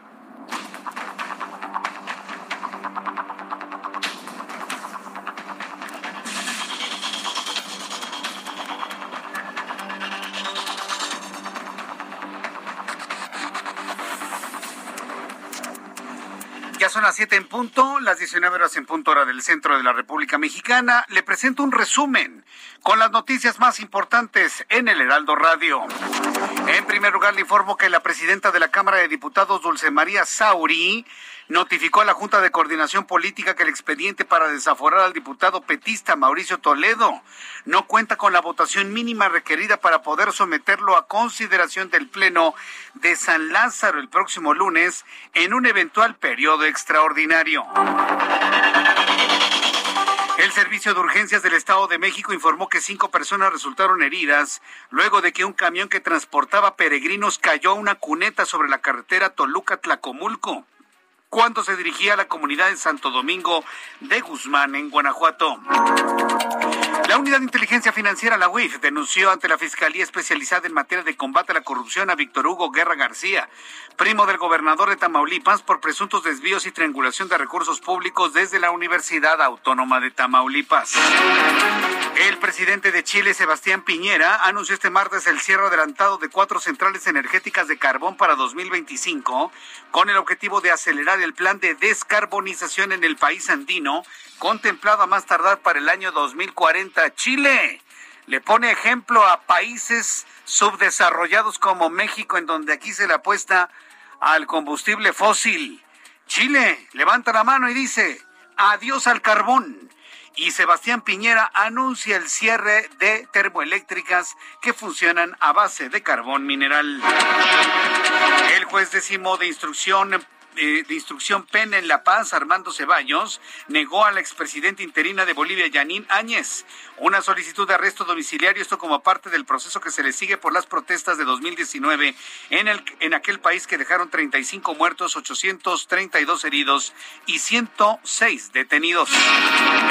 Speaker 1: Son las 7 en punto, las 19 horas en punto hora del centro de la República Mexicana. Le presento un resumen con las noticias más importantes en el Heraldo Radio. En primer lugar, le informo que la presidenta de la Cámara de Diputados, Dulce María Sauri, notificó a la Junta de Coordinación Política que el expediente para desaforar al diputado petista Mauricio Toledo no cuenta con la votación mínima requerida para poder someterlo a consideración del Pleno de San Lázaro el próximo lunes en un eventual periodo extraordinario. El Servicio de Urgencias del Estado de México informó que cinco personas resultaron heridas luego de que un camión que transportaba peregrinos cayó a una cuneta sobre la carretera Toluca-Tlacomulco cuando se dirigía a la comunidad de Santo Domingo de Guzmán, en Guanajuato. La Unidad de Inteligencia Financiera, la UIF, denunció ante la Fiscalía Especializada en Materia de Combate a la Corrupción a Víctor Hugo Guerra García, primo del gobernador de Tamaulipas, por presuntos desvíos y triangulación de recursos públicos desde la Universidad Autónoma de Tamaulipas. El presidente de Chile, Sebastián Piñera, anunció este martes el cierre adelantado de cuatro centrales energéticas de carbón para 2025, con el objetivo de acelerar el plan de descarbonización en el país andino, contemplado a más tardar para el año 2040. Chile le pone ejemplo a países subdesarrollados como México, en donde aquí se le apuesta al combustible fósil. Chile levanta la mano y dice, adiós al carbón. Y Sebastián Piñera anuncia el cierre de termoeléctricas que funcionan a base de carbón mineral. El juez décimo de instrucción de, instrucción pena en La Paz, Armando Ceballos, negó a la expresidenta interina de Bolivia, Yanín Áñez, una solicitud de arresto domiciliario, esto como parte del proceso que se le sigue por las protestas de 2019 en, el, en aquel país que dejaron 35 muertos, 832 heridos y 106 detenidos.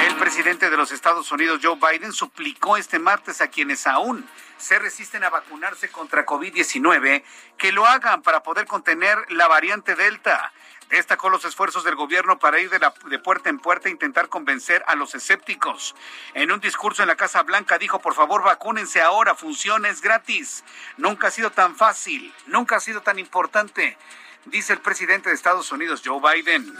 Speaker 1: El presidente de los Estados Unidos, Joe Biden, suplicó este martes a quienes aún se resisten a vacunarse contra COVID-19, que lo hagan para poder contener la variante Delta. Destacó los esfuerzos del gobierno para ir de, puerta en puerta e intentar convencer a los escépticos. En un discurso en la Casa Blanca dijo, por favor, vacúnense ahora, funciones gratis. Nunca ha sido tan fácil, nunca ha sido tan importante dice el presidente de Estados Unidos, Joe Biden.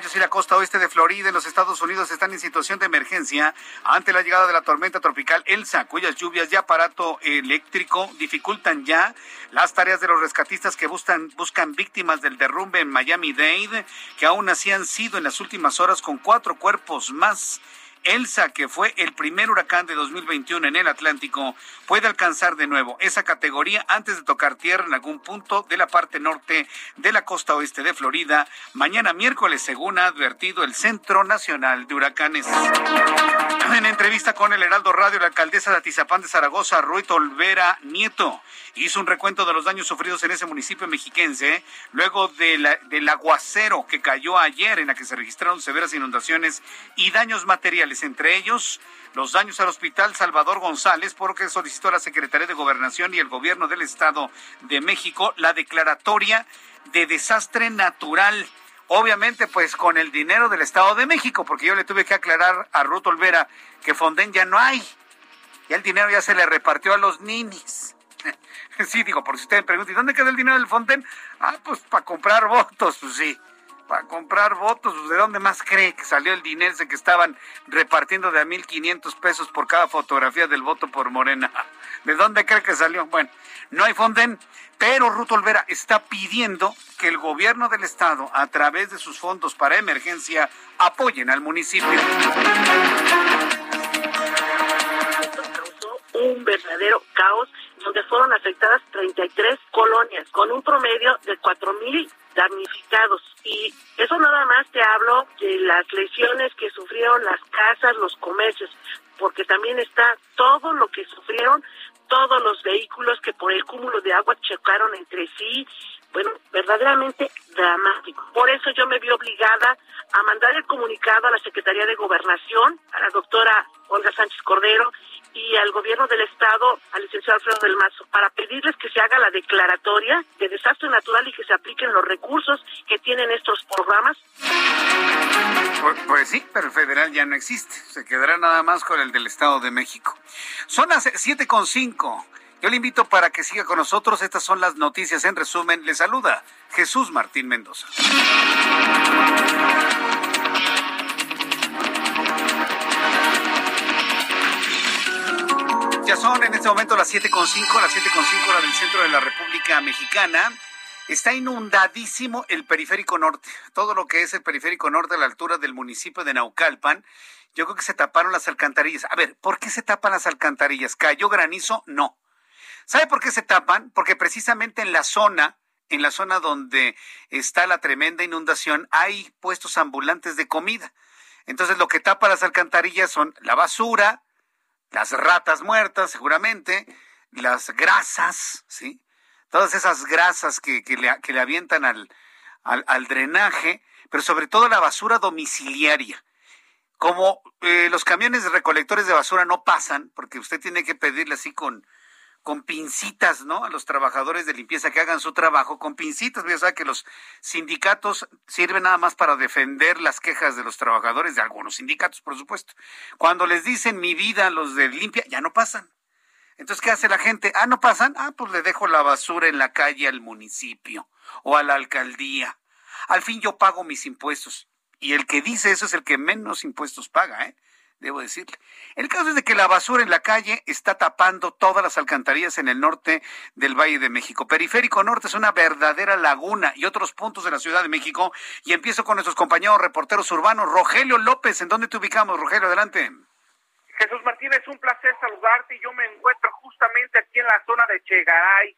Speaker 1: Cayos y la costa oeste de Florida en los Estados Unidos están en situación de emergencia ante la llegada de la tormenta tropical Elsa, cuyas lluvias y aparato eléctrico dificultan ya las tareas de los rescatistas que buscan, buscan víctimas del derrumbe en Miami-Dade, que aún así han sido en las últimas horas con cuatro cuerpos más Elsa, que fue el primer huracán de 2021 en el Atlántico, puede alcanzar de nuevo esa categoría antes de tocar tierra en algún punto de la parte norte de la costa oeste de Florida, mañana miércoles, según ha advertido el Centro Nacional de Huracanes. En entrevista con el Heraldo Radio, la alcaldesa de Atizapán de Zaragoza, Ruito Olvera Nieto, hizo un recuento de los daños sufridos en ese municipio mexiquense luego del aguacero que cayó ayer en la que se registraron severas inundaciones y daños materiales, entre ellos los daños al Hospital Salvador González, porque solicitó a la Secretaría de Gobernación y el Gobierno del Estado de México la declaratoria de desastre natural. Obviamente, pues con el dinero del Estado de México, porque yo le tuve que aclarar a Ruth Olvera que Fonden ya no hay. Y el dinero ya se le repartió a los ninis. [LAUGHS] Sí, digo, por si usted me pregunta, ¿y dónde quedó el dinero del Fonten? Ah, pues para comprar votos, pues sí. Para comprar votos, ¿de dónde más cree que salió el dinero ese que estaban repartiendo de a 1.500 pesos por cada fotografía del voto por Morena? [LAUGHS] ¿De dónde cree que salió? Bueno, no hay Fonden, pero Ruto Olvera está pidiendo que el gobierno del estado, a través de sus fondos para emergencia, apoyen al municipio
Speaker 13: un verdadero caos donde fueron afectadas 33 colonias con un promedio de 4.000 damnificados. Y eso nada más te hablo de las lesiones que sufrieron las casas, los comercios, porque también está todo lo que sufrieron todos los vehículos que por el cúmulo de agua chocaron entre sí, bueno, verdaderamente dramático. Por eso yo me vi obligada a mandar el comunicado a la Secretaría de Gobernación, a la doctora Olga Sánchez Cordero y al gobierno del estado, al licenciado Alfredo del Mazo, para pedirles que se haga la declaratoria de desastre natural y que se apliquen los recursos que tienen estos programas.
Speaker 1: Pues, pues sí, pero el federal ya no existe, se quedará nada más con el del Estado de México. Son las 7.5. Yo le invito para que siga con nosotros. Estas son las noticias en resumen. Le saluda Jesús Martín Mendoza. Ya son en este momento las 7.5, las 7.5 hora del centro de la República Mexicana. Está inundadísimo el periférico norte. Todo lo que es el periférico norte a la altura del municipio de Naucalpan. Yo creo que se taparon las alcantarillas. A ver, ¿por qué se tapan las alcantarillas? ¿Cayó granizo? No. ¿Sabe por qué se tapan? Porque precisamente en la zona, en la zona donde está la tremenda inundación, hay puestos ambulantes de comida. Entonces lo que tapa las alcantarillas son la basura, las ratas muertas seguramente, las grasas, ¿sí? Todas esas grasas que, que, le, que le, avientan al, al, drenaje, pero sobre todo la basura domiciliaria. Como eh, los camiones recolectores de basura no pasan, porque usted tiene que pedirle así con, con pincitas, ¿no? A los trabajadores de limpieza que hagan su trabajo con pincitas. Ya sabe que los sindicatos sirven nada más para defender las quejas de los trabajadores, de algunos sindicatos, por supuesto. Cuando les dicen mi vida los de limpia, ya no pasan. Entonces, ¿qué hace la gente? Ah, no pasan. Ah, pues le dejo la basura en la calle al municipio o a la alcaldía. Al fin yo pago mis impuestos. Y el que dice eso es el que menos impuestos paga, ¿eh? Debo decirle. El caso es de que la basura en la calle está tapando todas las alcantarillas en el norte del Valle de México. Periférico Norte es una verdadera laguna y otros puntos de la Ciudad de México. Y empiezo con nuestros compañeros reporteros urbanos. Rogelio López, ¿en dónde te ubicamos? Rogelio, adelante.
Speaker 14: Jesús Martínez, un placer saludarte. Yo me encuentro justamente aquí en la zona de Chegaray.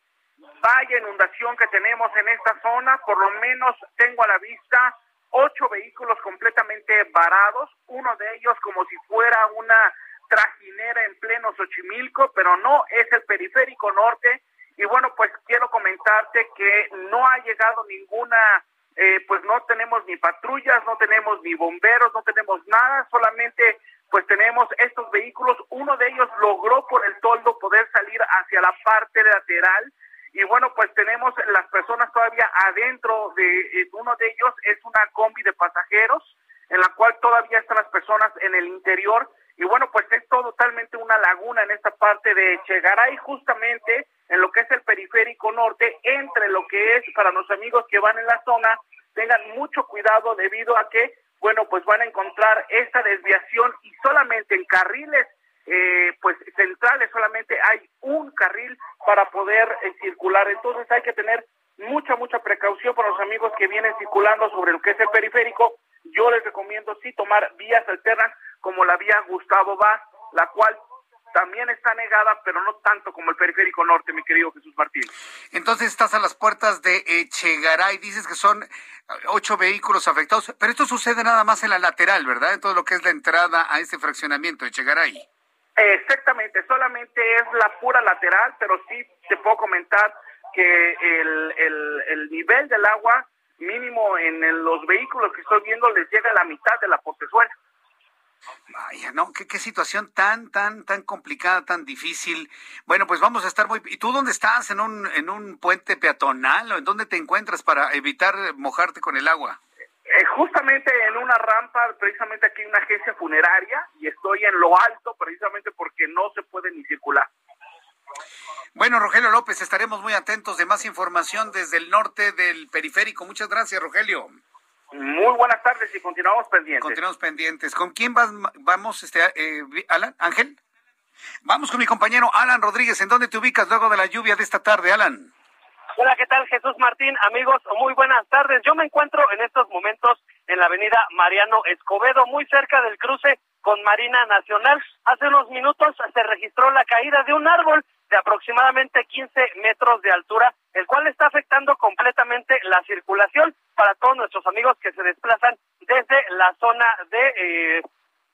Speaker 14: Vaya inundación que tenemos en esta zona. Por lo menos tengo a la vista ocho vehículos completamente varados, uno de ellos como si fuera una trajinera en pleno Xochimilco, pero no, es el periférico norte. Y bueno, pues quiero comentarte que no ha llegado ninguna, eh, pues no tenemos ni patrullas, no tenemos ni bomberos, no tenemos nada, solamente pues tenemos estos vehículos, uno de ellos logró por el toldo poder salir hacia la parte lateral, y bueno, pues tenemos las personas todavía adentro de eh, uno de ellos, es una combi de pasajeros, en la cual todavía están las personas en el interior. Y bueno, pues es totalmente una laguna en esta parte de Chegaray, justamente en lo que es el periférico norte, entre lo que es para los amigos que van en la zona, tengan mucho cuidado debido a que, bueno, pues van a encontrar esta desviación y solamente en carriles eh, pues centrales solamente hay un carril para poder eh, circular. Entonces hay que tener mucha, mucha precaución para los amigos que vienen circulando sobre lo que es el periférico. Yo les recomiendo sí tomar vías alternas como la vía Gustavo Vaz, la cual también está negada, pero no tanto como el periférico norte, mi querido Jesús Martín.
Speaker 1: Entonces estás a las puertas de Echegaray, dices que son ocho vehículos afectados, pero esto sucede nada más en la lateral, ¿verdad? En todo lo que es la entrada a este fraccionamiento de Echegaray.
Speaker 14: Exactamente, solamente es la pura lateral, pero sí te puedo comentar que el, el, el nivel del agua mínimo en los vehículos que estoy viendo les llega a la mitad de la portezuela.
Speaker 1: Vaya, ¿no? ¿Qué, ¿Qué, situación tan, tan, tan complicada, tan difícil. Bueno, pues vamos a estar muy... ¿Y tú dónde estás? ¿En un, en un puente peatonal o en dónde te encuentras para evitar mojarte con el agua?
Speaker 14: Eh, justamente en una rampa, precisamente aquí en una agencia funeraria, y estoy en lo alto precisamente porque no se puede ni circular.
Speaker 1: Bueno, Rogelio López, estaremos muy atentos de más información desde el norte del periférico. Muchas gracias, Rogelio.
Speaker 14: Muy buenas tardes y continuamos pendientes.
Speaker 1: Continuamos pendientes. ¿Con quién vamos, este, eh, Alan? ¿Ángel? Vamos con mi compañero Alan Rodríguez. ¿En dónde te ubicas luego de la lluvia de esta tarde, Alan?
Speaker 5: Hola, ¿qué tal Jesús Martín? Amigos, muy buenas tardes. Yo me encuentro en estos momentos en la avenida Mariano Escobedo, muy cerca del cruce con Marina Nacional. Hace unos minutos se registró la caída de un árbol de aproximadamente 15 metros de altura, el cual está afectando completamente la circulación para todos nuestros amigos que se desplazan desde la zona de... Eh,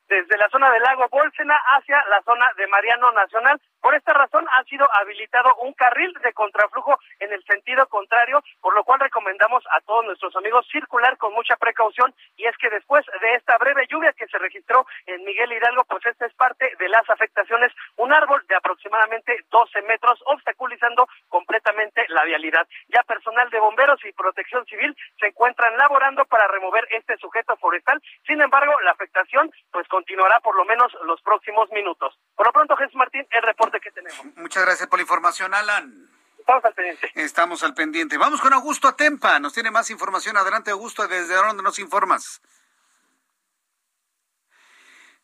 Speaker 5: desde la zona del lago Bolsena hacia la zona de Mariano Nacional. Por esta razón ha sido habilitado un carril de contraflujo en el sentido contrario, por lo cual recomendamos a todos nuestros amigos circular con mucha precaución y es que después de esta breve lluvia que se registró en Miguel Hidalgo, pues esta es parte de las afectaciones, un árbol de aproximadamente 12 metros obstaculizando completamente la vialidad. Ya personal de bomberos y protección civil se encuentran laborando para remover este sujeto forestal. Sin embargo, la afectación pues continuará por lo menos los próximos minutos. Por lo pronto, Jesús Martín, el reporte que tenemos.
Speaker 1: Muchas gracias por la información, Alan.
Speaker 5: Estamos al pendiente.
Speaker 1: Estamos al pendiente. Vamos con Augusto Atempa. Nos tiene más información. Adelante, Augusto, desde dónde nos informas.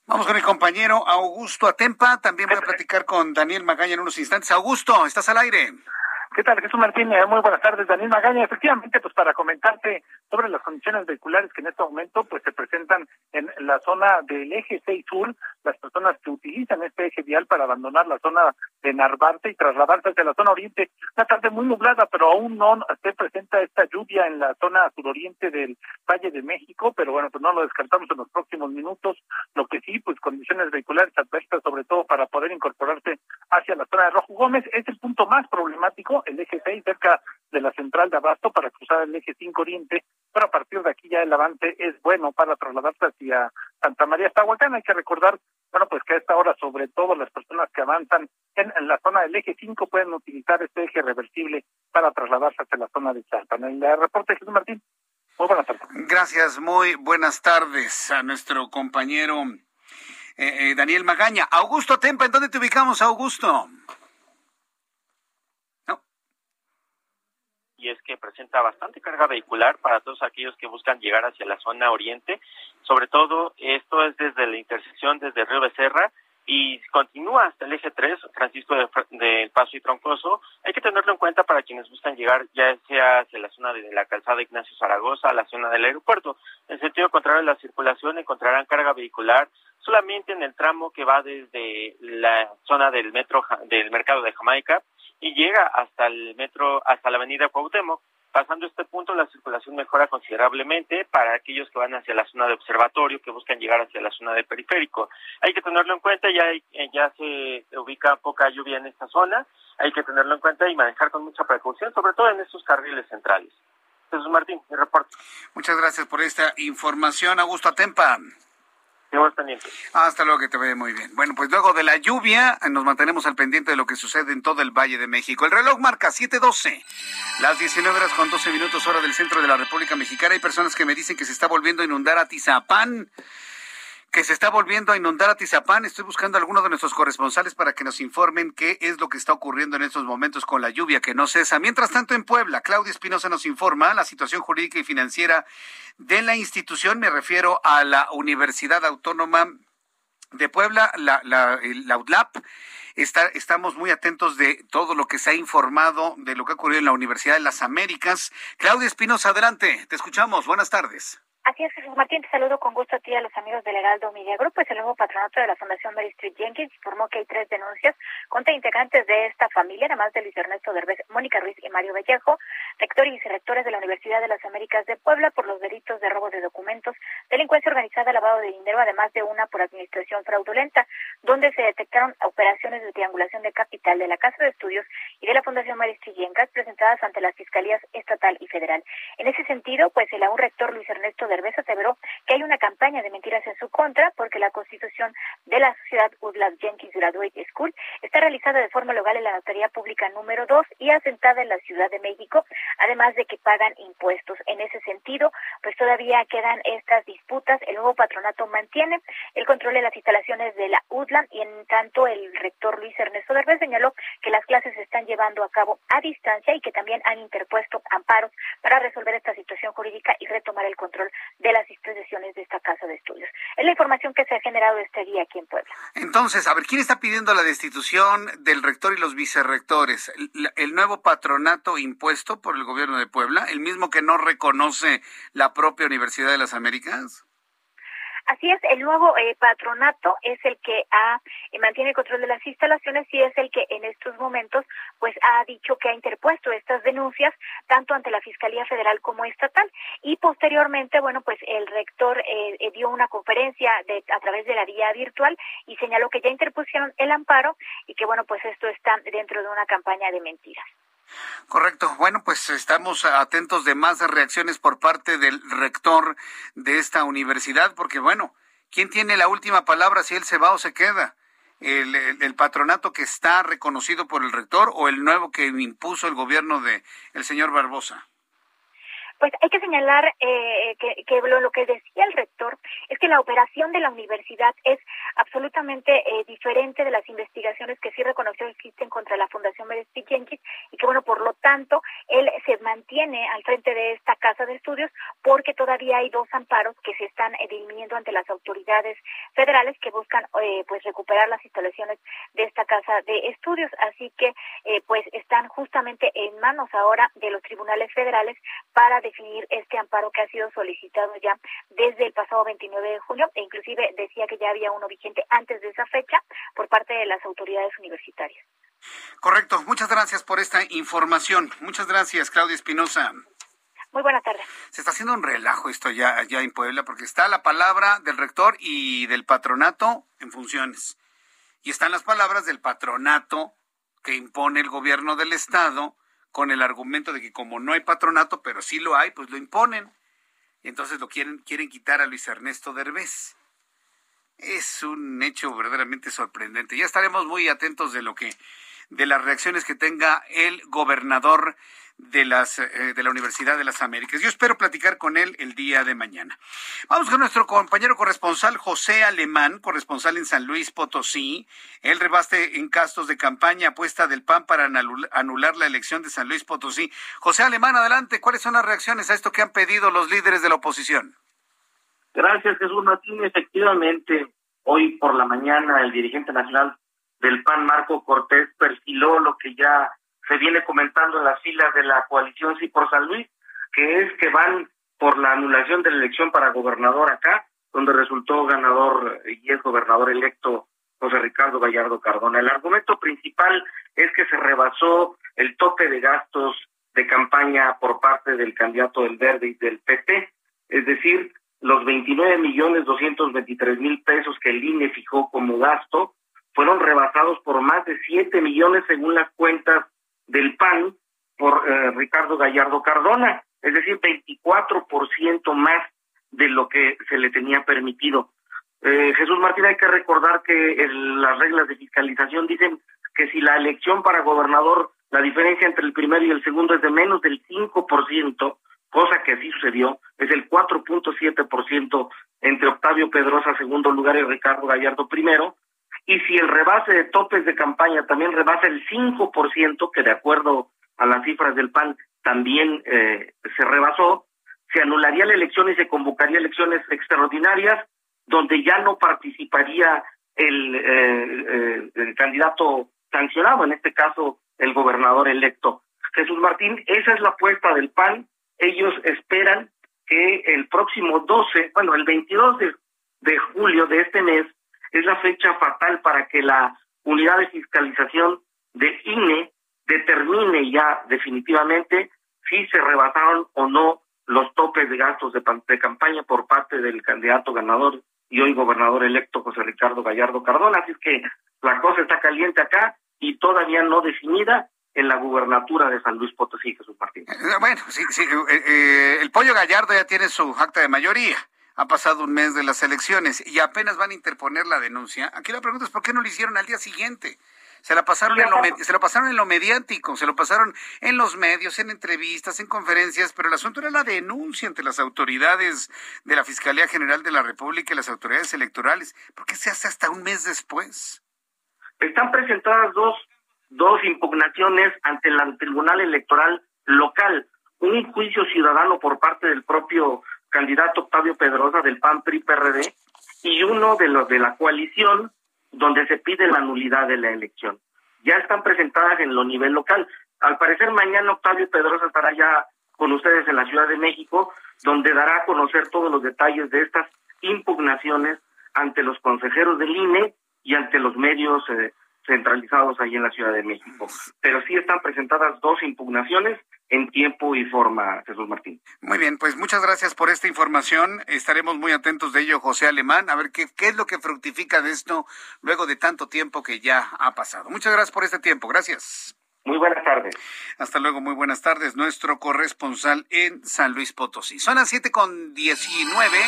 Speaker 1: Vamos con el compañero Augusto Atempa. También voy a platicar con Daniel Magaña en unos instantes. Augusto, estás al aire.
Speaker 7: ¿Qué tal, Jesús Martín? Eh, muy buenas tardes, Daniel Magaña. Efectivamente, pues para comentarte sobre las condiciones vehiculares que en este momento pues se presentan en la zona del eje 6 sur, las personas que utilizan este eje vial para abandonar la zona de Narvarte y trasladarse hacia la zona oriente. Una tarde muy nublada, pero aún no se presenta esta lluvia en la zona suroriente del Valle de México, pero bueno, pues no lo descartamos en los próximos minutos. Lo que sí, pues condiciones vehiculares adversas, sobre todo para poder incorporarse hacia la zona de Rojo Gómez, es el punto más problemático el eje 6 cerca de la central de Abasto para cruzar el eje 5 Oriente, pero a partir de aquí ya el avance es bueno para trasladarse hacia Santa María Tahuacán. Hay que recordar, bueno, pues que a esta hora, sobre todo las personas que avanzan en, la zona del eje 5 pueden utilizar este eje reversible para trasladarse hacia la zona de Santa. En el reporte Jesús Martín. Muy buenas tardes.
Speaker 1: Gracias, muy buenas tardes a nuestro compañero eh, eh, Daniel Magaña. Augusto Tempa, ¿en dónde te ubicamos, Augusto?
Speaker 6: Y es que presenta bastante carga vehicular para todos aquellos que buscan llegar hacia la zona oriente. Sobre todo, esto es desde la intersección desde Río Becerra y continúa hasta el eje 3, Francisco del Paso y Troncoso. Hay que tenerlo en cuenta para quienes buscan llegar ya sea hacia la zona de la calzada Ignacio Zaragoza, a la zona del aeropuerto. En sentido contrario a la circulación encontrarán carga vehicular solamente en el tramo que va desde la zona del metro del mercado de Jamaica y llega hasta el metro, hasta la avenida Cuauhtémoc. Pasando este punto, la circulación mejora considerablemente para aquellos que van hacia la zona de observatorio, que buscan llegar hacia la zona de periférico. Hay que tenerlo en cuenta, ya, ya se ubica poca lluvia en esta zona, hay que tenerlo en cuenta y manejar con mucha precaución, sobre todo en estos carriles centrales. Jesús Martín, mi reporte.
Speaker 1: Muchas gracias por esta información, Augusto Atempa. Hasta luego, que te vaya muy bien. Bueno, pues luego de la lluvia, nos mantenemos al pendiente de lo que sucede en todo el Valle de México. El reloj marca 7:12, las 19 horas con 12 minutos, hora del centro de la República Mexicana. Hay personas que me dicen que se está volviendo a inundar a Tizapán que se está volviendo a inundar a Tizapán. Estoy buscando a alguno de nuestros corresponsales para que nos informen qué es lo que está ocurriendo en estos momentos con la lluvia que no cesa. Mientras tanto, en Puebla, Claudia Espinosa nos informa la situación jurídica y financiera de la institución. Me refiero a la Universidad Autónoma de Puebla, la, la, la estamos muy atentos de todo lo que se ha informado de lo que ha ocurrido en la Universidad de las Américas. Claudia Espinosa, adelante. Te escuchamos. Buenas tardes.
Speaker 15: Así es, Jesús Martín, te saludo con gusto a ti y a los amigos del Heraldo Media Group. Pues el nuevo patronato de la Fundación Mary Street Jenkins informó que hay tres denuncias contra integrantes de esta familia, además de Luis Ernesto Derbez, Mónica Ruiz y Mario Vallejo, rector y vicerrectores de la Universidad de las Américas de Puebla por los delitos de robo de documentos, delincuencia organizada, lavado de dinero, además de una por administración fraudulenta, donde se detectaron operaciones de triangulación de capital de la Casa de Estudios y de la Fundación Mary Street Jenkins presentadas ante las fiscalías estatal y federal. En ese sentido, pues el aún rector Luis Ernesto Derbez aseveró que hay una campaña de mentiras en su contra porque la constitución de la sociedad Woodland Jenkins Graduate School está realizada de forma legal en la Notaría Pública número 2 y asentada en la Ciudad de México, además de que pagan impuestos. En ese sentido, pues todavía quedan estas disputas. El nuevo patronato mantiene el control de las instalaciones de la UDLAM y en tanto el rector Luis Ernesto Derbez señaló que las clases se están llevando a cabo a distancia y que también han interpuesto amparos para resolver esta situación jurídica y retomar el control de las instituciones de esta casa de estudios. Es la información que se ha generado este día aquí en Puebla.
Speaker 1: Entonces, a ver, ¿quién está pidiendo la destitución del rector y los vicerrectores? ¿El, el nuevo patronato impuesto por el gobierno de Puebla? ¿El mismo que no reconoce la propia Universidad de las Américas?
Speaker 15: Así es, el nuevo eh, patronato es el que ha, eh, mantiene el control de las instalaciones y es el que en estos momentos pues ha dicho que ha interpuesto estas denuncias tanto ante la Fiscalía Federal como estatal y posteriormente, bueno, pues el rector eh, eh dio una conferencia de, a través de la vía virtual y señaló que ya interpusieron el amparo y que, bueno, pues esto está dentro de una campaña de mentiras.
Speaker 1: Correcto. Bueno, pues estamos atentos de más reacciones por parte del rector de esta universidad, porque bueno, ¿quién tiene la última palabra si él se va o se queda? El, el, el, patronato que está reconocido por el rector o el nuevo que impuso el gobierno de el señor Barbosa?
Speaker 15: Pues hay que señalar eh, que, que lo, que decía el rector es que la operación de la universidad es absolutamente eh, diferente de las investigaciones que sí reconoció existen contra la Fundación Meresty Jenkins y que bueno, por lo tanto, él se mantiene al frente de esta casa de estudios porque todavía hay dos amparos que se están eh, dirimiendo ante las autoridades federales que buscan eh, pues recuperar las instalaciones de esta casa de estudios. Así que pues están justamente en manos ahora de los tribunales federales para definir este amparo que ha sido solicitado ya desde el pasado 29 de junio e inclusive decía que ya había uno vigente antes de esa fecha por parte de las autoridades universitarias.
Speaker 1: Correcto. Muchas gracias por esta información. Muchas gracias, Claudia Espinosa.
Speaker 15: Muy buenas tardes.
Speaker 1: Se está haciendo un relajo esto ya, ya en Puebla porque está la palabra del rector y del patronato en funciones. Y están las palabras del patronato que impone el gobierno del Estado con el argumento de que como no hay patronato, pero sí lo hay, pues lo imponen. Y entonces lo quieren, quieren quitar a Luis Ernesto Derbez. Es un hecho verdaderamente sorprendente. Ya estaremos muy atentos de lo que de las reacciones que tenga el gobernador de, las, eh, de la Universidad de las Américas. Yo espero platicar con él el día de mañana. Vamos con nuestro compañero corresponsal José Alemán, corresponsal en San Luis Potosí. Él rebaste en gastos de campaña apuesta del PAN para anular la elección de San Luis Potosí. José Alemán, adelante. ¿Cuáles son las reacciones a esto que han pedido los líderes de la oposición?
Speaker 16: Gracias, Jesús Martín. Efectivamente, hoy por la mañana el dirigente nacional del PAN, Marco Cortés, perfiló lo que ya se viene comentando en las filas de la coalición Sí por San Luis, que es que van por la anulación de la elección para gobernador acá, donde resultó ganador y es gobernador electo José Ricardo Gallardo Cardona. El argumento principal es que se rebasó el tope de gastos de campaña por parte del candidato del Verde y del PT, es decir, los 29 millones 223 mil pesos que el INE fijó como gasto fueron rebasados por más de 7 millones según las cuentas del PAN por eh, Ricardo Gallardo Cardona, es decir, 24% más de lo que se le tenía permitido. Eh, Jesús Martín, hay que recordar que las reglas de fiscalización dicen que si la elección para gobernador, la diferencia entre el primero y el segundo es de menos del 5%, cosa que así sucedió, es el 4.7% entre Octavio Pedrosa, segundo lugar, y Ricardo Gallardo primero, y si el rebase de topes de campaña también rebasa el 5%, que de acuerdo a las cifras del PAN también eh, se rebasó, se anularía la elección y se convocaría elecciones extraordinarias donde ya no participaría el, eh, eh, el candidato sancionado, en este caso el gobernador electo. Jesús Martín, esa es la apuesta del PAN. Ellos esperan que el próximo 12, bueno, el 22 de julio de este mes, es la fecha fatal para que la unidad de fiscalización de INE determine ya definitivamente si se rebasaron o no los topes de gastos de, de, campaña por parte del candidato ganador y hoy gobernador electo José Ricardo Gallardo Cardona. Así es que la cosa está caliente acá y todavía no definida en la gubernatura de San Luis Potosí, Jesús Martín.
Speaker 1: Eh, bueno, sí, sí, eh, eh, el pollo Gallardo ya tiene su acta de mayoría ha pasado un mes de las elecciones y apenas van a interponer la denuncia. Aquí la pregunta es por qué no lo hicieron al día siguiente. Se la pasaron en lo, se lo pasaron en lo mediático, se lo pasaron en los medios, en entrevistas, en conferencias, pero el asunto era la denuncia ante las autoridades de la Fiscalía General de la República y las autoridades electorales. ¿Por qué se hace hasta un mes después?
Speaker 16: Están presentadas dos, dos impugnaciones ante el Tribunal Electoral local. Un juicio ciudadano por parte del propio candidato Octavio Pedrosa del PAN PRI PRD y uno de los de la coalición donde se pide la nulidad de la elección. Ya están presentadas en lo nivel local. Al parecer mañana Octavio Pedrosa estará ya con ustedes en la Ciudad de México, donde dará a conocer todos los detalles de estas impugnaciones ante los consejeros del INE y ante los medios eh, centralizados ahí en la Ciudad de México. Pero sí están presentadas dos impugnaciones en tiempo y forma, Jesús Martín.
Speaker 1: Muy bien, pues muchas gracias por esta información. Estaremos muy atentos de ello, José Alemán, a ver qué, qué es lo que fructifica de esto luego de tanto tiempo que ya ha pasado. Muchas gracias por este tiempo. Gracias.
Speaker 16: Muy buenas tardes.
Speaker 1: Hasta luego, muy buenas tardes. Nuestro corresponsal en San Luis Potosí. Son las siete con diecinueve,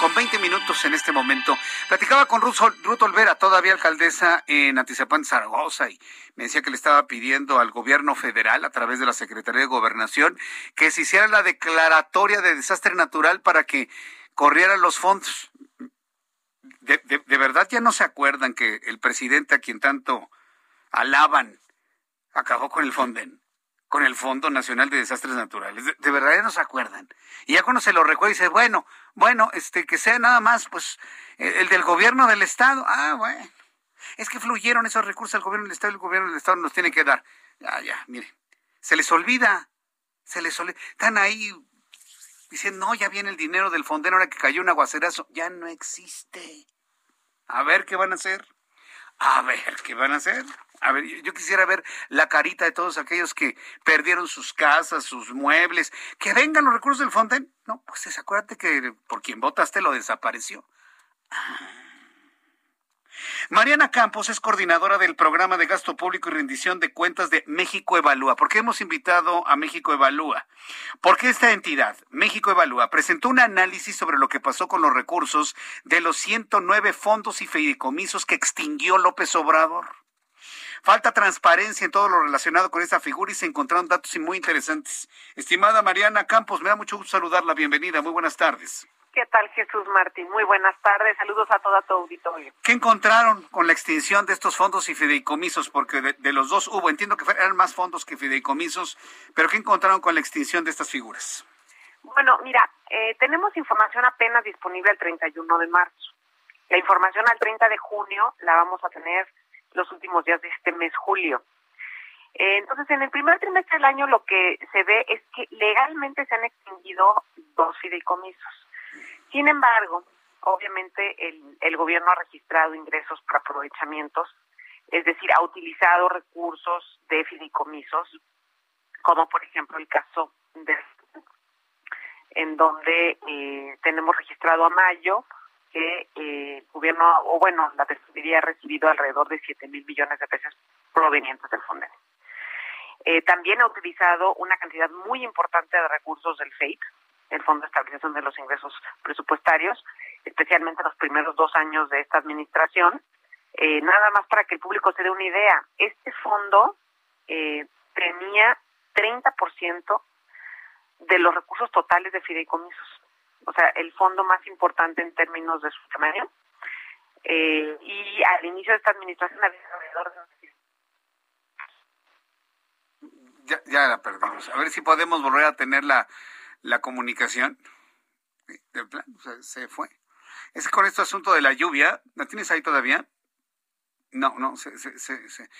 Speaker 1: con veinte minutos en este momento. Platicaba con Ruth, Ruth Olvera, todavía alcaldesa en Atizapán, Zaragoza, y me decía que le estaba pidiendo al gobierno federal, a través de la Secretaría de Gobernación, que se hiciera la declaratoria de desastre natural para que corrieran los fondos. De, de verdad ya no se acuerdan que el presidente a quien tanto alaban acabó con el Fonden, con el Fondo Nacional de Desastres Naturales. De, verdad ya no se acuerdan. Y ya cuando se lo recuerda dice, bueno, bueno, este que sea nada más pues el, del gobierno del estado. Ah, bueno. Es que fluyeron esos recursos al gobierno del estado y el gobierno del estado nos tiene que dar. Ya, ya, mire. Se les olvida. Se les olvida. Están ahí diciendo, no, ya viene el dinero del Fonden ahora que cayó un aguacerazo. Ya no existe. A ver qué van a hacer. A ver qué van a hacer. A ver, yo quisiera ver la carita de todos aquellos que perdieron sus casas, sus muebles. Que vengan los recursos del Fonden. No, pues acuérdate que por quien votaste lo desapareció. Ah. Mariana Campos es coordinadora del programa de gasto público y rendición de cuentas de México Evalúa. ¿Por qué hemos invitado a México Evalúa? Porque esta entidad, México Evalúa, presentó un análisis sobre lo que pasó con los recursos de los 109 fondos y fideicomisos que extinguió López Obrador. Falta transparencia en todo lo relacionado con esta figura y se encontraron datos muy interesantes. Estimada Mariana Campos, me da mucho gusto saludarla. Bienvenida. Muy buenas tardes.
Speaker 4: ¿Qué tal, Jesús Martín? Muy buenas tardes. Saludos a toda tu auditorio.
Speaker 1: ¿Qué encontraron con la extinción de estos fondos y fideicomisos? Porque de, los dos hubo, entiendo que eran más fondos que fideicomisos, pero ¿qué encontraron con la extinción de estas figuras?
Speaker 4: Bueno, mira, eh, tenemos información apenas disponible el 31 de marzo. La información al 30 de junio la vamos a tener los últimos días de este mes, julio. Entonces, en el primer trimestre del año lo que se ve es que legalmente se han extinguido dos fideicomisos. Sin embargo, obviamente el, el gobierno ha registrado ingresos por aprovechamientos, es decir, ha utilizado recursos de fideicomisos, como por ejemplo el caso de en donde eh, tenemos registrado a mayo que eh, el gobierno, o bueno, la tesorería ha recibido alrededor de 7 mil millones de pesos provenientes del fondo. Eh, también ha utilizado una cantidad muy importante de recursos del FEIP, el Fondo de Estabilización de los Ingresos Presupuestarios, especialmente los primeros dos años de esta administración. Eh, nada más para que el público se dé una idea, este fondo eh, tenía 30% de los recursos totales de fideicomisos o sea, el fondo más importante en términos de su tamaño. Eh, y al inicio de esta administración había alrededor de...
Speaker 1: Ya, ya la perdimos. A ver si podemos volver a tener la, la comunicación. De plan, se fue. Es con este asunto de la lluvia, ¿la tienes ahí todavía? No, no, se, se, se,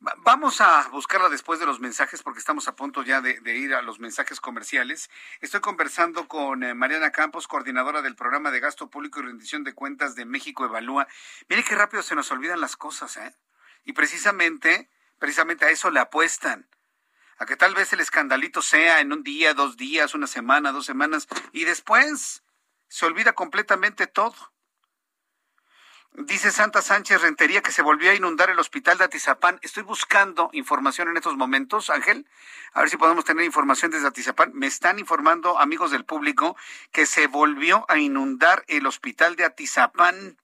Speaker 1: vamos a buscarla después de los mensajes porque estamos a punto ya de, ir a los mensajes comerciales. Estoy conversando con eh, Mariana Campos, coordinadora del programa de gasto público y rendición de cuentas de México Evalúa. Mire qué rápido se nos olvidan las cosas, ¿eh? Y precisamente, precisamente a eso le apuestan. A que tal vez el escandalito sea en un día, dos días, una semana, dos semanas, y después se olvida completamente todo. Dice Santa Sánchez Rentería que se volvió a inundar el hospital de Atizapán. Estoy buscando información en estos momentos, Ángel. A ver si podemos tener información desde Atizapán. Me están informando, amigos del público, que se volvió a inundar el hospital de Atizapán.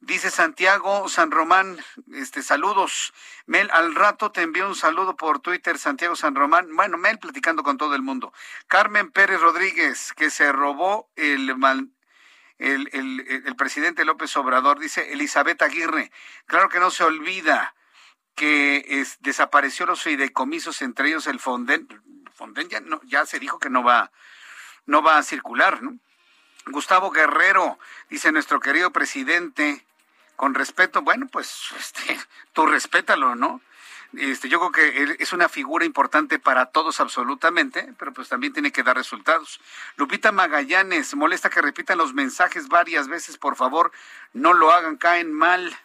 Speaker 1: Dice Santiago San Román, este, saludos. Mel, al rato te envío un saludo por Twitter, Santiago San Román. Bueno, Mel platicando con todo el mundo. Carmen Pérez Rodríguez, que se robó el, el, presidente López Obrador, dice Elizabeth Aguirre, claro que no se olvida que desapareció los fideicomisos, entre ellos el Fonden. Fonden ya, no, ya se dijo que no va, no va a circular, ¿no? Gustavo Guerrero, dice nuestro querido presidente, con respeto, bueno, pues este, tú respétalo, ¿no? Este, yo creo que es una figura importante para todos absolutamente, pero pues también tiene que dar resultados. Lupita Magallanes, molesta que repitan los mensajes varias veces, por favor, no lo hagan, caen mal.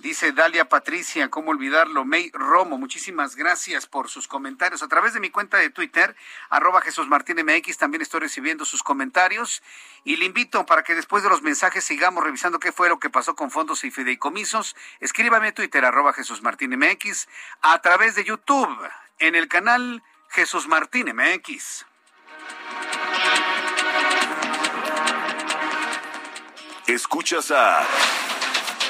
Speaker 1: Dice Dalia Patricia, ¿cómo olvidarlo? May Romo, muchísimas gracias por sus comentarios. A través de mi cuenta de Twitter, arroba Jesús Martín MX, también estoy recibiendo sus comentarios y le invito para que después de los mensajes sigamos revisando qué fue lo que pasó con fondos y fideicomisos. Escríbame a Twitter, arroba Jesús Martín MX, a través de YouTube, en el canal Jesús Martín MX.
Speaker 9: Escuchas a...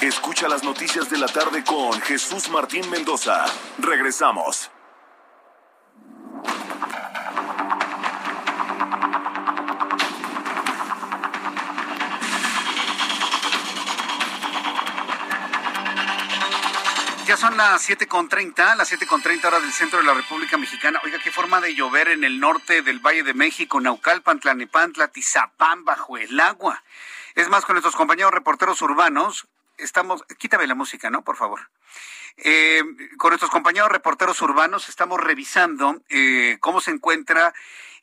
Speaker 9: Escucha las noticias de la tarde con Jesús Martín Mendoza. Regresamos.
Speaker 1: Ya son las 7.30, las 7.30 horas del centro de la República Mexicana. Oiga, qué forma de llover en el norte del Valle de México, Naucalpan, Tlanepantla, Tizapán, bajo el agua. Es más, con nuestros compañeros reporteros urbanos estamos, quítame la música, ¿no? Por favor. Eh, con nuestros compañeros reporteros urbanos estamos revisando eh, cómo se encuentra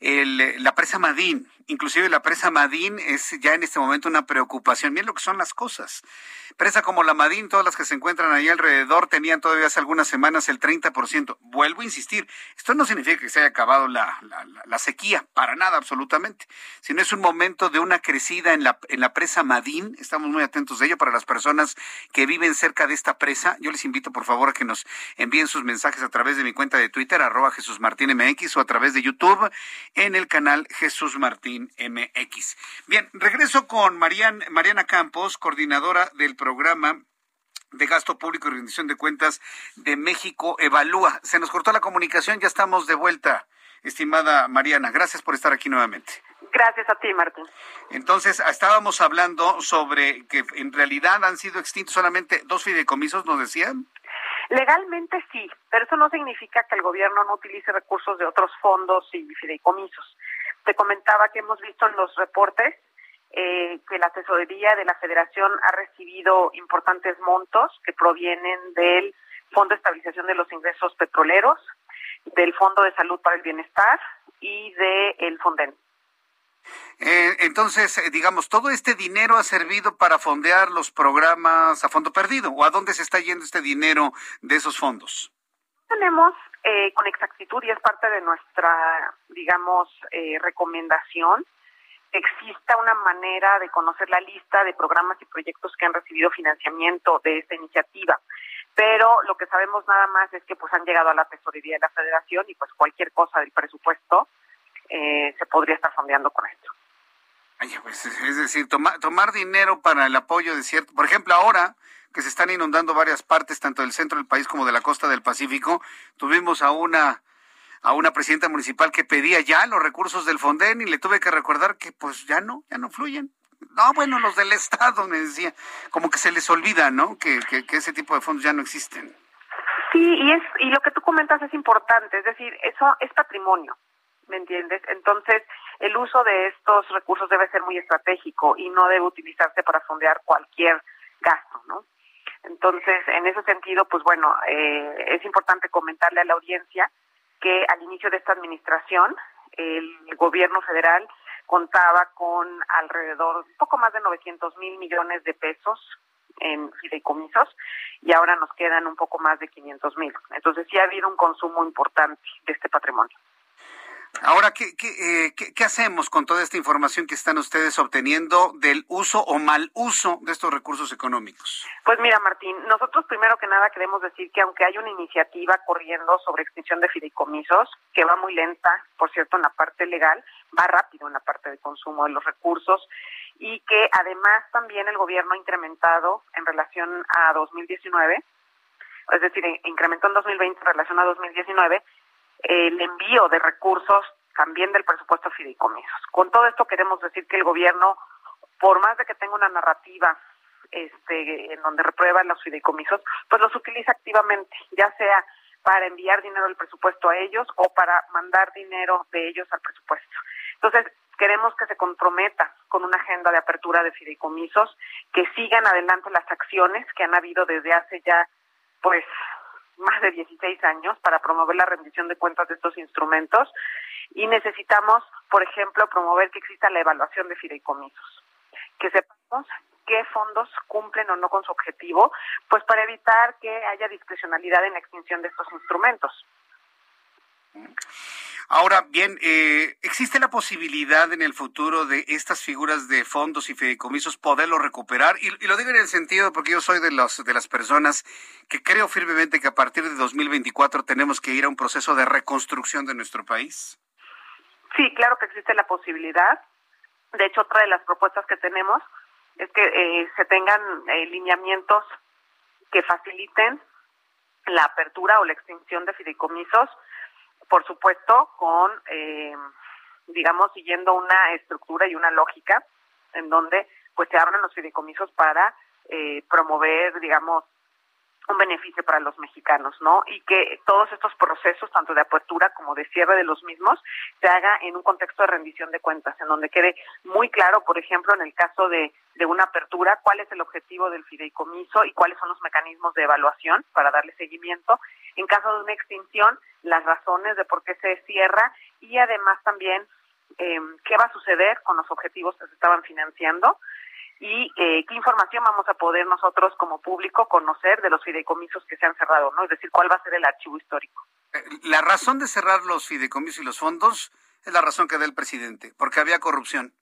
Speaker 1: el, la presa Madín. Inclusive la presa Madín es ya en este momento una preocupación. Miren lo que son las cosas. Presa como la Madín, todas las que se encuentran ahí alrededor, tenían todavía hace algunas semanas el 30%. Vuelvo a insistir, esto no significa que se haya acabado la sequía, para nada, absolutamente, sino es un momento de una crecida en la, en la presa Madín. Estamos muy atentos de ello para las personas que viven cerca de esta presa. Yo les invito, por favor, a que nos envíen sus mensajes a través de mi cuenta de Twitter, arroba Jesús Martín MX, o a través de YouTube en el canal Jesús Martín MX. Bien, regreso con Mariana Campos, coordinadora del programa de gasto público y rendición de cuentas de México Evalúa. Se nos cortó la comunicación, ya estamos de vuelta, estimada Mariana. Gracias por estar aquí nuevamente.
Speaker 4: Gracias a ti, Martín.
Speaker 1: Entonces, estábamos hablando sobre que en realidad han sido extintos solamente dos fideicomisos, nos decían.
Speaker 4: Legalmente sí, pero eso no significa que el gobierno no utilice recursos de otros fondos y fideicomisos. Te comentaba que hemos visto en los reportes eh, que la tesorería de la federación ha recibido importantes montos que provienen del Fondo de Estabilización de los Ingresos Petroleros, del Fondo de Salud para el Bienestar y del el Fonden.
Speaker 1: Eh, entonces, eh, digamos, todo este dinero ha servido para fondear los programas a fondo perdido. ¿O a dónde se está yendo este dinero de esos fondos?
Speaker 4: Tenemos eh, con exactitud y es parte de nuestra, digamos, eh, recomendación exista una manera de conocer la lista de programas y proyectos que han recibido financiamiento de esta iniciativa. Pero lo que sabemos nada más es que pues han llegado a la tesorería de la federación y pues cualquier cosa del presupuesto eh, se podría estar fondeando con esto.
Speaker 1: Pues, es decir, tomar dinero para el apoyo de cierto, por ejemplo, ahora que se están inundando varias partes, tanto del centro del país como de la costa del Pacífico, tuvimos a una a una presidenta municipal que pedía ya los recursos del Fonden y le tuve que recordar que pues ya no, ya no fluyen. No, bueno, los del Estado, me decía, como que se les olvida, ¿no? Que, que, que ese tipo de fondos ya no existen.
Speaker 4: Sí, y es y lo que tú comentas es importante, es decir, eso es patrimonio, ¿me entiendes? Entonces, el uso de estos recursos debe ser muy estratégico y no debe utilizarse para fondear cualquier gasto, ¿no? Entonces, en ese sentido, pues bueno, eh, es importante comentarle a la audiencia que al inicio de esta administración el gobierno federal contaba con alrededor, un poco más de 900 mil millones de pesos en fideicomisos y ahora nos quedan un poco más de 500 mil. Entonces sí ha habido un consumo importante de este patrimonio.
Speaker 1: Ahora, ¿qué, qué, eh, qué, qué, hacemos con toda esta información que están ustedes obteniendo del uso o mal uso de estos recursos económicos?
Speaker 4: Pues mira, Martín, nosotros primero que nada queremos decir que aunque hay una iniciativa corriendo sobre extinción de fideicomisos, que va muy lenta, por cierto, en la parte legal, va rápido en la parte de consumo de los recursos, y que además también el gobierno ha incrementado en relación a 2019, es decir, incrementó en 2020 en relación a 2019, el envío de recursos también del presupuesto fideicomisos. Con todo esto queremos decir que el gobierno, por más de que tenga una narrativa este, en donde reprueba los fideicomisos, pues los utiliza activamente, ya sea para enviar dinero del presupuesto a ellos o para mandar dinero de ellos al presupuesto. Entonces, queremos que se comprometa con una agenda de apertura de fideicomisos, que sigan adelante las acciones que han habido desde hace ya, pues, más de 16 años para promover la rendición de cuentas de estos instrumentos y necesitamos, por ejemplo, promover que exista la evaluación de fideicomisos, que sepamos qué fondos cumplen o no con su objetivo, pues para evitar que haya discrecionalidad en la extinción de estos instrumentos.
Speaker 1: Ahora bien, eh, ¿existe la posibilidad en el futuro de estas figuras de fondos y fideicomisos poderlo recuperar? Y, y, lo digo en el sentido porque yo soy de, los, de las personas que creo firmemente que a partir de 2024 tenemos que ir a un proceso de reconstrucción de nuestro país.
Speaker 4: Sí, claro que existe la posibilidad. De hecho, otra de las propuestas que tenemos es que eh, se tengan eh, lineamientos que faciliten la apertura o la extinción de fideicomisos por supuesto, con, eh, digamos, siguiendo una estructura y una lógica en donde pues se abran los fideicomisos para eh, promover, digamos, un beneficio para los mexicanos, ¿no? Y que todos estos procesos, tanto de apertura como de cierre de los mismos, se haga en un contexto de rendición de cuentas, en donde quede muy claro, por ejemplo, en el caso de, de una apertura, cuál es el objetivo del fideicomiso y cuáles son los mecanismos de evaluación para darle seguimiento. En caso de una extinción, las razones de por qué se cierra y además también eh, qué va a suceder con los objetivos que se estaban financiando y eh, qué información vamos a poder nosotros como público conocer de los fideicomisos que se han cerrado, ¿no? Es decir, cuál va a ser el archivo histórico.
Speaker 1: Eh, la razón de cerrar los fideicomisos y los fondos es la razón que da el presidente, porque había corrupción.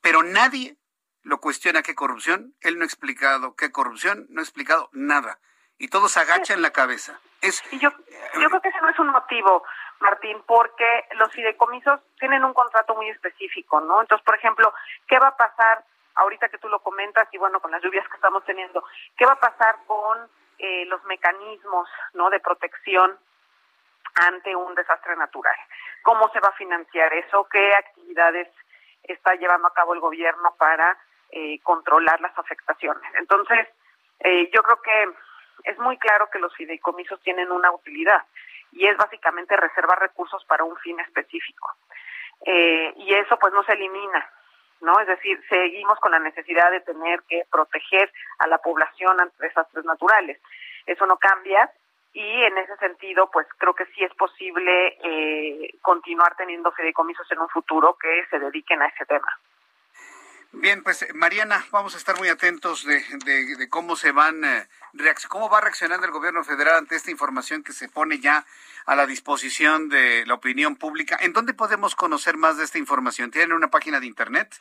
Speaker 1: Pero nadie lo cuestiona qué corrupción, él no ha explicado qué corrupción, no ha explicado nada. Y todos agachan la cabeza. Es,
Speaker 4: y yo, yo creo que ese no es un motivo, Martín, porque los fideicomisos tienen un contrato muy específico, ¿no? Entonces, por ejemplo, ¿qué va a pasar ahorita que tú lo comentas y bueno, con las lluvias que estamos teniendo, ¿qué va a pasar con eh, los mecanismos ¿no? de protección ante un desastre natural? ¿Cómo se va a financiar eso? ¿Qué actividades está llevando a cabo el gobierno para eh, controlar las afectaciones? Entonces, eh, yo creo que es muy claro que los fideicomisos tienen una utilidad y es básicamente reservar recursos para un fin específico. y eso pues no se elimina, ¿no? Es decir, seguimos con la necesidad de tener que proteger a la población ante desastres naturales. Eso no cambia y en ese sentido, pues creo que sí es posible eh, continuar teniendo fideicomisos en un futuro que se dediquen a ese tema.
Speaker 1: Bien, pues Mariana, vamos a estar muy atentos de, de, cómo se van, eh, cómo va reaccionando el gobierno federal ante esta información que se pone ya a la disposición de la opinión pública. ¿En dónde podemos conocer más de esta información? ¿Tienen una página de internet?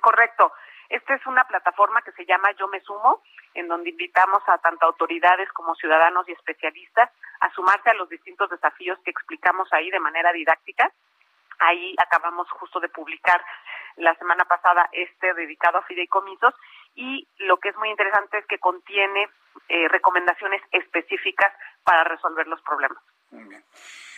Speaker 4: correcto. Esta es una plataforma que se llama Yo Me Sumo, en donde invitamos a tanto autoridades como ciudadanos y especialistas a sumarse a los distintos desafíos que explicamos ahí de manera didáctica. Ahí acabamos justo de publicar la semana pasada este dedicado a fideicomisos y lo que es muy interesante es que contiene eh, recomendaciones específicas para resolver los problemas.
Speaker 1: Muy bien.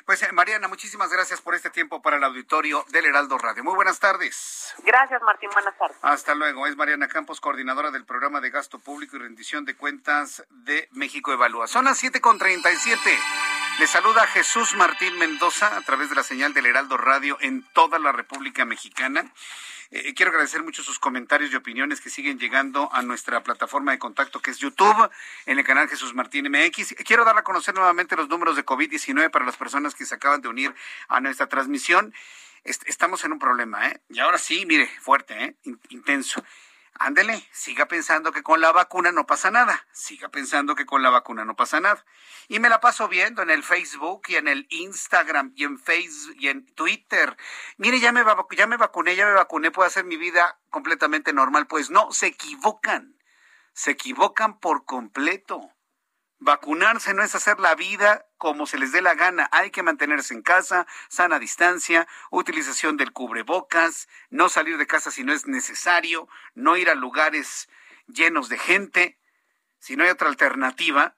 Speaker 1: Pues eh, Mariana, muchísimas gracias por este tiempo para el auditorio del Heraldo Radio. Muy buenas tardes.
Speaker 4: Gracias, Martín. Buenas tardes.
Speaker 1: Hasta luego. Es Mariana Campos, coordinadora del programa de gasto público y rendición de cuentas de México Evalúa. Son las 7.37. Le saluda Jesús Martín Mendoza a través de la señal del Heraldo Radio en toda la República Mexicana. Eh, quiero agradecer mucho sus comentarios y opiniones que siguen llegando a nuestra plataforma de contacto que es YouTube, en el canal Jesús Martín MX. Quiero dar a conocer nuevamente los números de COVID-19 para las personas que se acaban de unir a nuestra transmisión. estamos en un problema, ¿eh? Y ahora sí, mire, fuerte, ¿eh? intenso. Ándele, siga pensando que con la vacuna no pasa nada. Siga pensando que con la vacuna no pasa nada. Y me la paso viendo en el Facebook y en el Instagram y en Facebook y en Twitter. Mire, ya me, ya me vacuné, ya me vacuné, puedo hacer mi vida completamente normal. Pues no, se equivocan. Se equivocan por completo. Vacunarse no es hacer la vida como se les dé la gana. Hay que mantenerse en casa, sana distancia, utilización del cubrebocas, no salir de casa si no es necesario, no ir a lugares llenos de gente. Si no hay otra alternativa,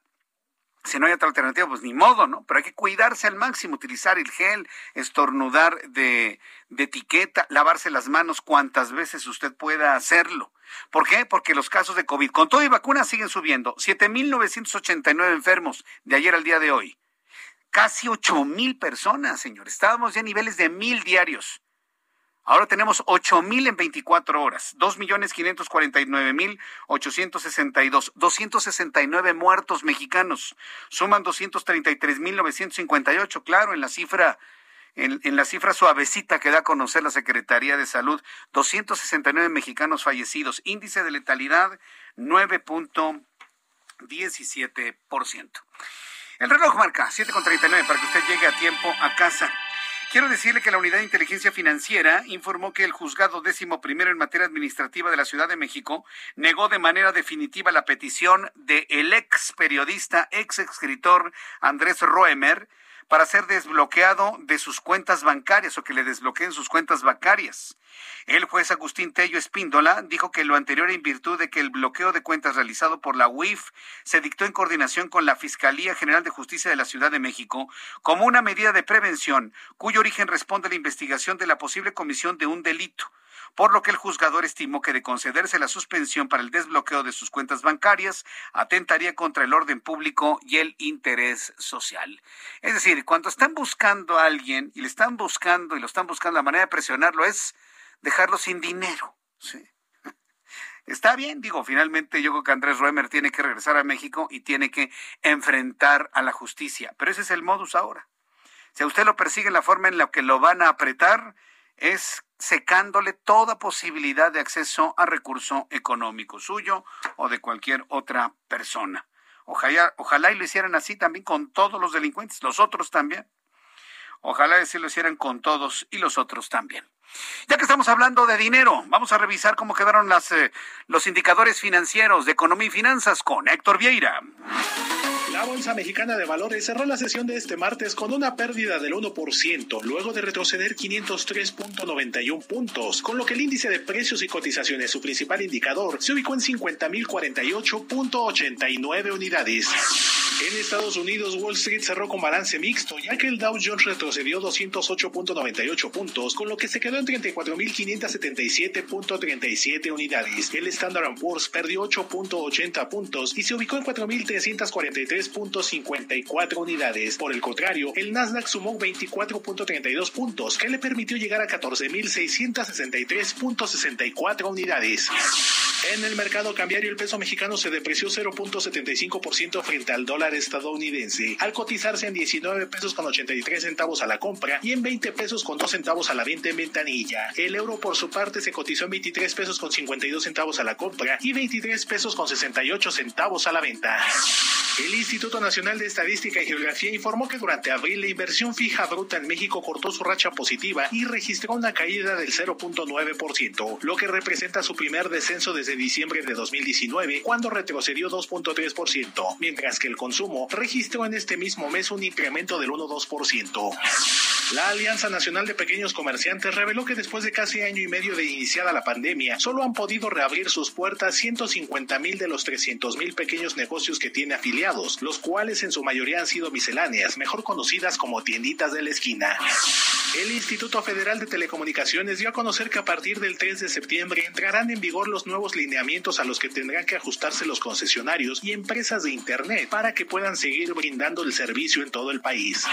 Speaker 1: si no hay otra alternativa, pues ni modo, ¿no? Pero hay que cuidarse al máximo, utilizar el gel, estornudar de, etiqueta, lavarse las manos cuantas veces usted pueda hacerlo. ¿Por qué? Porque los casos de COVID con todo y vacunas siguen subiendo. 7.989 enfermos de ayer al día de hoy. Casi 8.000 personas, señor. Estábamos ya a niveles de mil diarios. Ahora tenemos 8.000 en 24 horas, 2.549.862, 269 muertos mexicanos, suman 233.958, claro, en la cifra en, en, la cifra suavecita que da a conocer la Secretaría de Salud, 269 mexicanos fallecidos, índice de letalidad 9.17%. El reloj marca 7.39 para que usted llegue a tiempo a casa. Quiero decirle que la Unidad de Inteligencia Financiera informó que el juzgado décimo primero en materia administrativa de la Ciudad de México negó de manera definitiva la petición de el ex periodista, ex escritor Andrés Roemer para ser desbloqueado de sus cuentas bancarias o que le desbloqueen sus cuentas bancarias. El juez Agustín Tello Espíndola dijo que lo anterior en virtud de que el bloqueo de cuentas realizado por la UIF se dictó en coordinación con la Fiscalía General de Justicia de la Ciudad de México como una medida de prevención cuyo origen responde a la investigación de la posible comisión de un delito por lo que el juzgador estimó que de concederse la suspensión para el desbloqueo de sus cuentas bancarias, atentaría contra el orden público y el interés social. Es decir, cuando están buscando a alguien y le están buscando y lo están buscando, la manera de presionarlo es dejarlo sin dinero. [LAUGHS] Está bien, digo, finalmente yo creo que Andrés Roemer tiene que regresar a México y tiene que enfrentar a la justicia, pero ese es el modus ahora. Si a usted lo persigue la forma en la que lo van a apretar, es secándole toda posibilidad de acceso a recurso económico suyo o de cualquier otra persona. Ojalá, ojalá y lo hicieran así también con todos los delincuentes, los otros también. Ojalá y lo hicieran con todos y los otros también. Ya que estamos hablando de dinero, vamos a revisar cómo quedaron eh, los indicadores financieros de economía y finanzas con Héctor Vieira.
Speaker 17: La Bolsa Mexicana de Valores cerró la sesión de este martes con una pérdida del 1%, luego de retroceder 503.91 puntos, con lo que el índice de precios y cotizaciones, su principal indicador, se ubicó en 50.048.89 unidades. En Estados Unidos, Wall Street cerró con balance mixto, ya que el Dow Jones retrocedió 208.98 puntos, con lo que se quedó en 34.577.37 unidades. El Standard Poor's perdió 8.80 puntos y se ubicó en 4.343.54 unidades. Por el contrario, el Nasdaq sumó 24.32 puntos, que le permitió llegar a 14.663.64 unidades. En el mercado cambiario, el peso mexicano se depreció 0.75% frente al dólar estadounidense, al cotizarse en 19 pesos con 83 centavos a la compra y en 20 pesos con 2 centavos a la venta en ventanilla. El euro, por su parte, se cotizó en 23 pesos con 52 centavos a la compra y 23 pesos con 68 centavos a la venta. El Instituto Nacional de Estadística y Geografía informó que durante abril la inversión fija bruta en México cortó su racha positiva y registró una caída del 0.9%, lo que representa su primer descenso desde diciembre de 2019, cuando retrocedió 2.3%, mientras que el consumo registró en este mismo mes un incremento del 1.2%. La Alianza Nacional de Pequeños Comerciantes reveló que después de casi año y medio de iniciada la pandemia, solo han podido reabrir sus puertas 150 mil de los 300 mil pequeños negocios que tiene afiliados, los cuales en su mayoría han sido misceláneas, mejor conocidas como tienditas de la esquina. El Instituto Federal de Telecomunicaciones dio a conocer que a partir del 3 de septiembre entrarán en vigor los nuevos lineamientos a los que tendrán que ajustarse los concesionarios y empresas de Internet para que puedan seguir brindando el servicio en todo el país.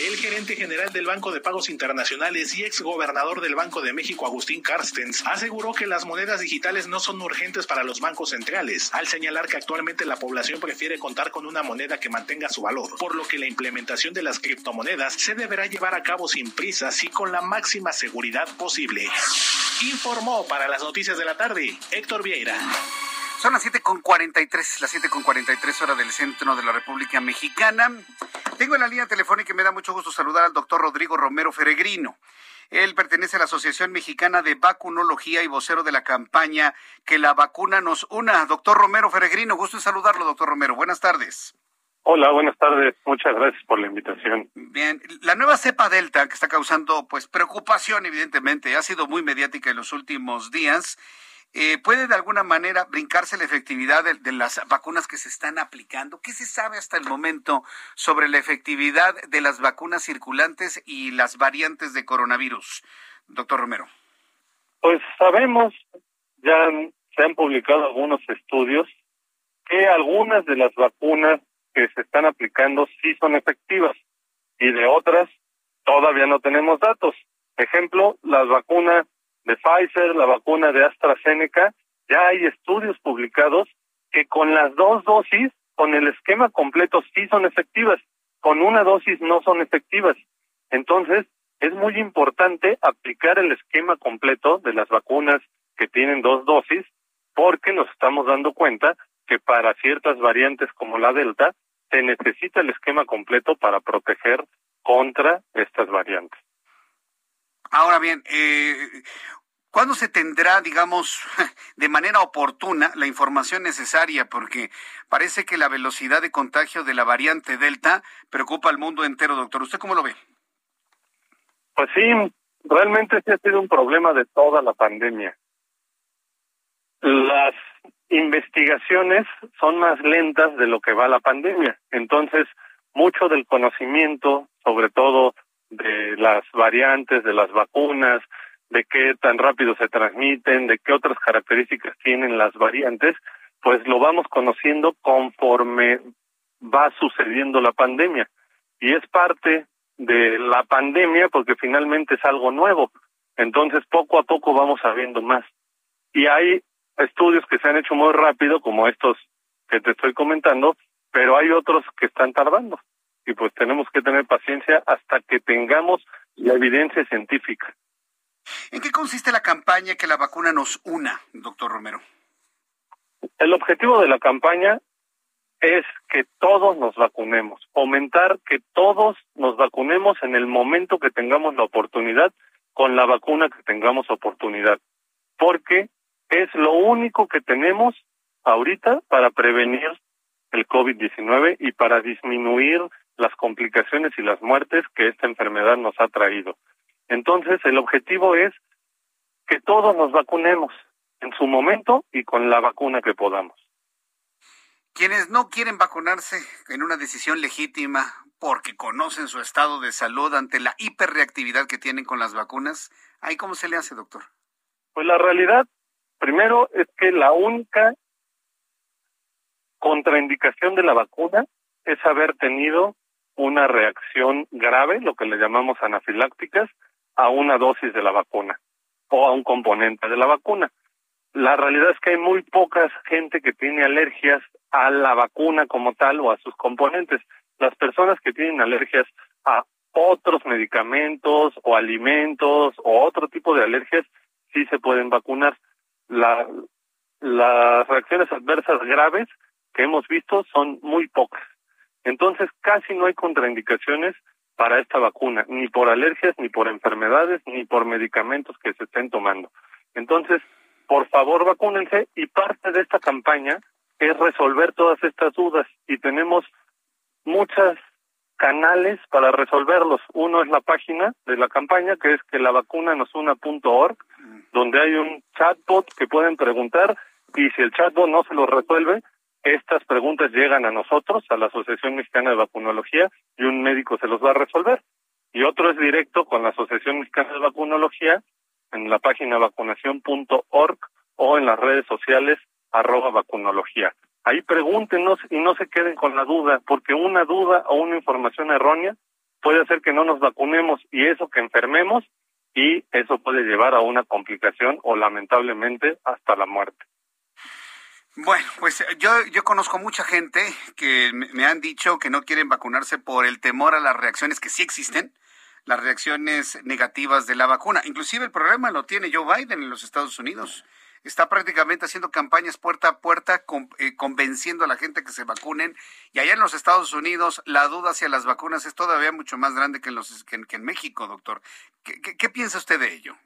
Speaker 17: El gerente general del Banco de Pagos Internacionales y ex gobernador del Banco de México, Agustín Carstens, aseguró que las monedas digitales no son urgentes para los bancos centrales, al señalar que actualmente la población prefiere contar con una moneda que mantenga su valor, por lo que la implementación de las criptomonedas se deberá llevar a cabo sin prisas y con la máxima seguridad posible. Informó para las noticias de la tarde Héctor Vieira.
Speaker 1: Son las 7.43, las 7.43 horas del centro de la República Mexicana. Tengo en la línea telefónica y me da mucho gusto saludar al doctor Rodrigo Romero Feregrino. Él pertenece a la Asociación Mexicana de Vacunología y vocero de la campaña Que la vacuna nos una. Doctor Romero Feregrino, gusto en saludarlo, doctor Romero. Buenas tardes.
Speaker 18: Hola, buenas tardes. Muchas gracias por la invitación.
Speaker 1: Bien, la nueva cepa Delta que está causando pues preocupación evidentemente, ha sido muy mediática en los últimos días eh, ¿Puede de alguna manera brincarse la efectividad de, las vacunas que se están aplicando? ¿Qué se sabe hasta el momento sobre la efectividad de las vacunas circulantes y las variantes de coronavirus, doctor Romero?
Speaker 18: Pues sabemos, ya se han publicado algunos estudios, que algunas de las vacunas que se están aplicando sí son efectivas y de otras todavía no tenemos datos. Ejemplo, las vacunas de Pfizer, la vacuna de AstraZeneca, ya hay estudios publicados que con las dos dosis, con el esquema completo, sí son efectivas, con una dosis no son efectivas. Entonces, es muy importante aplicar el esquema completo de las vacunas que tienen dos dosis, porque nos estamos dando cuenta que para ciertas variantes como la Delta, se necesita el esquema completo para proteger contra estas variantes.
Speaker 1: Ahora bien, eh, ¿cuándo se tendrá, digamos, [LAUGHS] de manera oportuna la información necesaria? Porque parece que la velocidad de contagio de la variante Delta preocupa al mundo entero, doctor. ¿Usted cómo lo ve?
Speaker 18: Pues sí, realmente sí ha sido un problema de toda la pandemia. Las investigaciones son más lentas de lo que va la pandemia. Entonces, mucho del conocimiento, sobre todo de las variantes, de las vacunas, de qué tan rápido se transmiten, de qué otras características tienen las variantes, pues lo vamos conociendo conforme va sucediendo la pandemia. Y es parte de la pandemia porque finalmente es algo nuevo. Entonces, poco a poco vamos sabiendo más. Y hay estudios que se han hecho muy rápido, como estos que te estoy comentando, pero hay otros que están tardando. Y pues tenemos que tener paciencia hasta que tengamos la evidencia científica.
Speaker 1: ¿En qué consiste la campaña que la vacuna nos una, doctor Romero?
Speaker 18: El objetivo de la campaña es que todos nos vacunemos, aumentar que todos nos vacunemos en el momento que tengamos la oportunidad con la vacuna que tengamos oportunidad, porque es lo único que tenemos ahorita para prevenir el COVID-19 y para disminuir las complicaciones y las muertes que esta enfermedad nos ha traído. Entonces, el objetivo es que todos nos vacunemos en su momento y con la vacuna que podamos.
Speaker 1: Quienes no quieren vacunarse en una decisión legítima porque conocen su estado de salud ante la hiperreactividad que tienen con las vacunas, ¿ahí cómo se le hace, doctor?
Speaker 18: Pues la realidad, primero, es que la única contraindicación de la vacuna es haber tenido una reacción grave, lo que le llamamos anafilácticas, a una dosis de la vacuna o a un componente de la vacuna. La realidad es que hay muy poca gente que tiene alergias a la vacuna como tal o a sus componentes. Las personas que tienen alergias a otros medicamentos o alimentos o otro tipo de alergias sí se pueden vacunar. La, las reacciones adversas graves que hemos visto son muy pocas. Entonces casi no hay contraindicaciones para esta vacuna, ni por alergias, ni por enfermedades, ni por medicamentos que se estén tomando. Entonces, por favor, vacúnense y parte de esta campaña es resolver todas estas dudas y tenemos muchos canales para resolverlos. Uno es la página de la campaña que es que la vacuna nos una.org, donde hay un chatbot que pueden preguntar y si el chatbot no se lo resuelve, estas preguntas llegan a nosotros, a la Asociación Mexicana de Vacunología, y un médico se los va a resolver. Y otro es directo con la Asociación Mexicana de Vacunología en la página vacunación.org o en las redes sociales arroba vacunología. Ahí pregúntenos y no se queden con la duda, porque una duda o una información errónea puede hacer que no nos vacunemos y eso que enfermemos y eso puede llevar a una complicación o lamentablemente hasta la muerte.
Speaker 1: Bueno, pues yo, yo conozco mucha gente que me han dicho que no quieren vacunarse por el temor a las reacciones que sí existen, las reacciones negativas de la vacuna. Inclusive el problema lo tiene Joe Biden en los Estados Unidos. Está prácticamente haciendo campañas puerta a puerta, eh, convenciendo a la gente que se vacunen. Y allá en los Estados Unidos la duda hacia las vacunas es todavía mucho más grande que en, los, que, en México, doctor. ¿Qué, qué piensa usted de ello?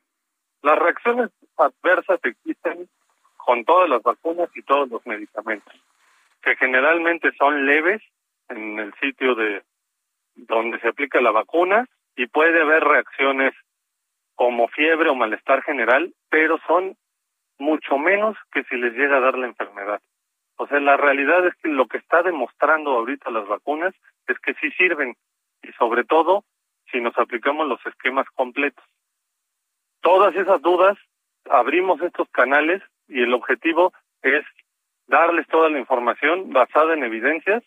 Speaker 18: Las reacciones adversas existen con todas las vacunas y todos los medicamentos, que generalmente son leves en el sitio de donde se aplica la vacuna y puede haber reacciones como fiebre o malestar general, pero son mucho menos que si les llega a dar la enfermedad. O sea, la realidad es que lo que está demostrando ahorita las vacunas es que sí sirven y sobre todo si nos aplicamos los esquemas completos. Todas esas dudas, abrimos estos canales y el objetivo es darles toda la información basada en evidencias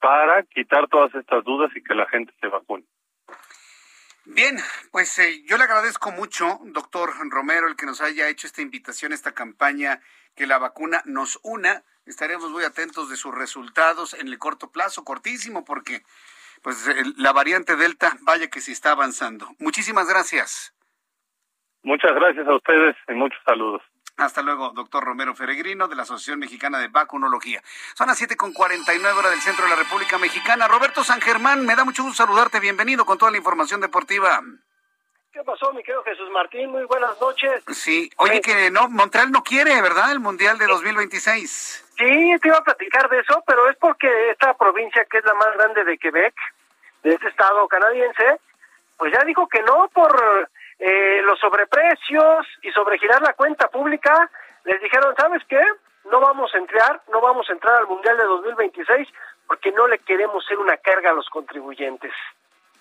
Speaker 18: para quitar todas estas dudas y que la gente se vacune.
Speaker 1: Bien, pues eh, yo le agradezco mucho, doctor Romero, el que nos haya hecho esta invitación, esta campaña, que la vacuna nos una. Estaremos muy atentos de sus resultados en el corto plazo, cortísimo, porque pues la variante Delta, vaya que sí está avanzando. Muchísimas gracias.
Speaker 18: Muchas gracias a ustedes y muchos saludos.
Speaker 1: Hasta luego, doctor Romero Feregrino, de la Asociación Mexicana de Vacunología. Son las 7.49 horas del centro de la República Mexicana. Roberto San Germán, me da mucho gusto saludarte. Bienvenido con toda la información deportiva.
Speaker 19: ¿Qué pasó, mi querido Jesús Martín? Muy buenas noches.
Speaker 1: Sí, oye, que no, Montreal no quiere, ¿verdad? El Mundial de 2026.
Speaker 19: Sí, te iba a platicar de eso, pero es porque esta provincia, que es la más grande de Quebec, de este estado canadiense, pues ya dijo que no por eh, los sobreprecios y sobregirar la cuenta pública, les dijeron, ¿sabes qué? No vamos a entrar, no vamos a entrar al Mundial de 2026 porque no le queremos ser una carga a los contribuyentes.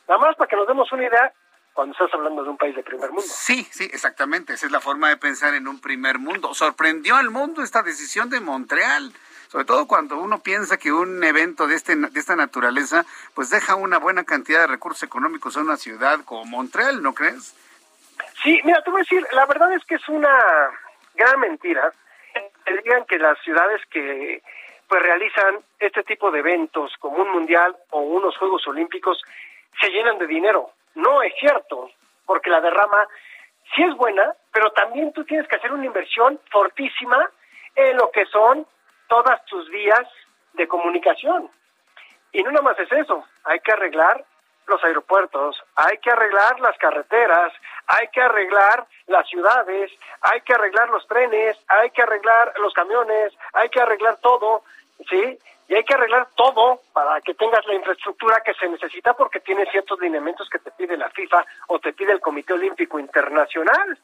Speaker 19: Nada más para que nos demos una idea cuando estás hablando de un país de primer mundo.
Speaker 1: Sí, sí, exactamente. Esa es la forma de pensar en un primer mundo. Sorprendió al mundo esta decisión de Montreal sobre todo cuando uno piensa que un evento de, este, de esta naturaleza pues deja una buena cantidad de recursos económicos a una ciudad como Montreal, ¿no crees?
Speaker 19: Sí, mira, te voy a decir, la verdad es que es una gran mentira que digan que las ciudades que pues realizan este tipo de eventos como un mundial o unos Juegos Olímpicos se llenan de dinero. No es cierto, porque la derrama sí es buena, pero también tú tienes que hacer una inversión fortísima en lo que son todas tus vías de comunicación. Y no nada más es eso, hay que arreglar los aeropuertos, hay que arreglar las carreteras, hay que arreglar las ciudades, hay que arreglar los trenes, hay que arreglar los camiones, hay que arreglar todo, ¿sí? Y hay que arreglar todo para que tengas la infraestructura que se necesita porque tiene ciertos lineamientos que te pide la FIFA o te pide el Comité Olímpico Internacional.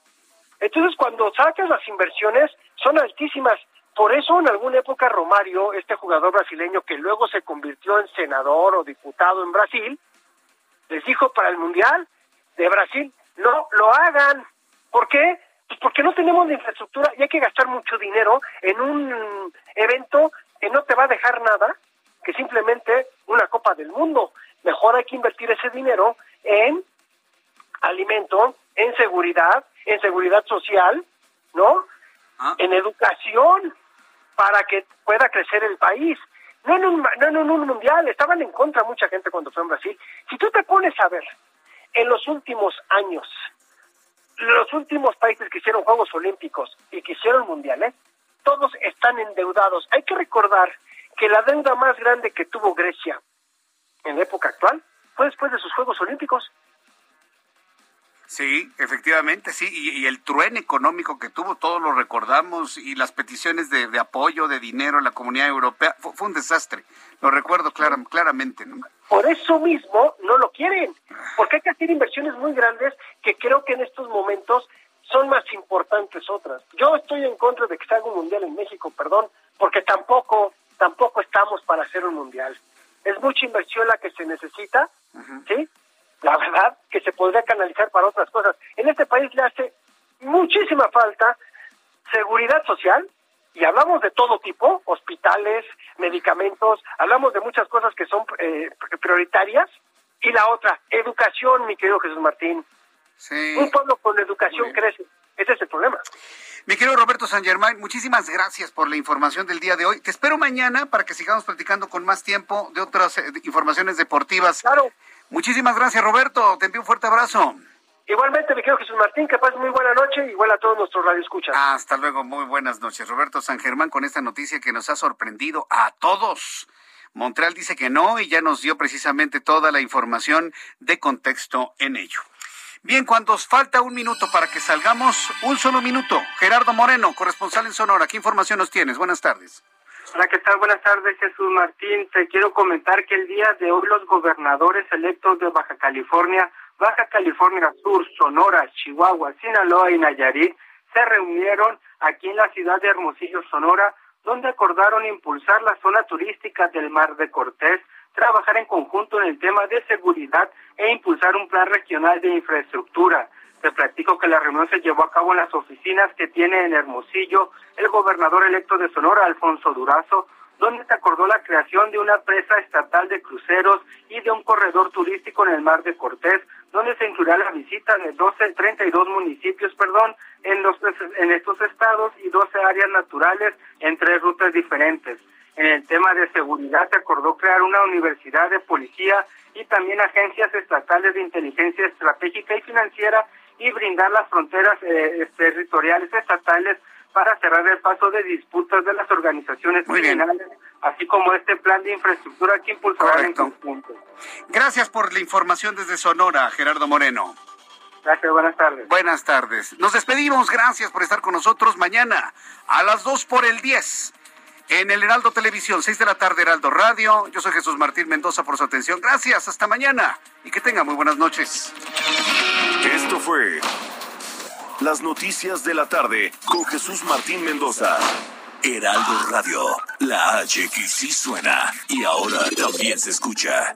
Speaker 19: Entonces, cuando sacas las inversiones, son altísimas por eso en alguna época Romario, este jugador brasileño que luego se convirtió en senador o diputado en Brasil, les dijo para el Mundial de Brasil, no lo hagan. ¿Por qué? Pues porque no tenemos la infraestructura y hay que gastar mucho dinero en un evento que no te va a dejar nada, que simplemente una Copa del Mundo. Mejor hay que invertir ese dinero en alimento, en seguridad, en seguridad social, ¿no? Ah. En educación para que pueda crecer el país. No en, un, no en un mundial, estaban en contra mucha gente cuando fue en Brasil. Si tú te pones a ver, en los últimos años, los últimos países que hicieron Juegos Olímpicos y que hicieron mundiales, todos están endeudados. Hay que recordar que la deuda más grande que tuvo Grecia en la época actual fue después de sus Juegos Olímpicos.
Speaker 1: Sí, efectivamente, sí, y, el trueno económico que tuvo, todos lo recordamos, y las peticiones de, apoyo, de dinero a la comunidad europea, fue, un desastre, lo recuerdo claramente. ¿no?
Speaker 19: Por eso mismo no lo quieren, porque hay que hacer inversiones muy grandes que creo que en estos momentos son más importantes otras. Yo estoy en contra de que se haga un mundial en México, perdón, porque tampoco, tampoco estamos para hacer un mundial. Es mucha inversión la que se necesita, ¿sí? La verdad, que se podría canalizar para otras cosas. En este país le hace muchísima falta seguridad social, y hablamos de todo tipo, hospitales, medicamentos, hablamos de muchas cosas que son eh, prioritarias, y la otra, educación, mi querido Jesús Martín. Un pueblo con educación crece. Ese es el problema.
Speaker 1: Mi querido Roberto San Germán, muchísimas gracias por la información del día de hoy. Te espero mañana para que sigamos platicando con más tiempo de otras eh, informaciones deportivas.
Speaker 19: Claro.
Speaker 1: Muchísimas gracias, Roberto. Te envío un fuerte abrazo.
Speaker 19: Igualmente, mi querido Jesús Martín, que pases muy buena noche, igual a todos nuestros radioescuchas.
Speaker 1: Hasta luego, muy buenas noches. Roberto San Germán con esta noticia que nos ha sorprendido a todos. Montreal dice que no y ya nos dio precisamente toda la información de contexto en ello. Bien, cuando falta un minuto para que salgamos, un solo minuto. Gerardo Moreno, corresponsal en Sonora, ¿qué información nos tienes? Buenas tardes.
Speaker 5: Hola, ¿qué tal? Buenas tardes, Jesús Martín. Te quiero comentar que el día de hoy los gobernadores electos de Baja California, Baja California Sur, Sonora, Chihuahua, Sinaloa y Nayarit se reunieron aquí en la ciudad de Hermosillo, Sonora, donde acordaron impulsar la zona turística del Mar de Cortés, trabajar en conjunto en el tema de seguridad e impulsar un plan regional de infraestructura. Te platico que la reunión se llevó a cabo en las oficinas que tiene en Hermosillo el gobernador electo de Sonora, Alfonso Durazo, donde se acordó la creación de una presa estatal de cruceros y de un corredor turístico en el Mar de Cortés, donde se incluirá la visita de 12, 32 municipios, perdón, en, los, en estos estados y 12 áreas naturales en tres rutas diferentes. En el tema de seguridad se acordó crear una universidad de policía y también agencias estatales de inteligencia estratégica y financiera y brindar las fronteras eh, territoriales estatales para cerrar el paso de disputas de las organizaciones criminales, así como este plan de infraestructura que impulsará en conjunto.
Speaker 1: Gracias por la información desde Sonora, Gerardo Moreno.
Speaker 5: Gracias, buenas tardes.
Speaker 1: Buenas tardes. Nos despedimos, gracias por estar con nosotros mañana a las 2 por el 10 en el Heraldo Televisión, 6 de la tarde, Heraldo Radio. Yo soy Jesús Martín Mendoza por su atención. Gracias, hasta mañana y que tenga muy buenas noches.
Speaker 9: Esto fue Las Noticias de la Tarde con Jesús Martín Mendoza. Heraldo Radio, la H que sí suena y ahora también se escucha.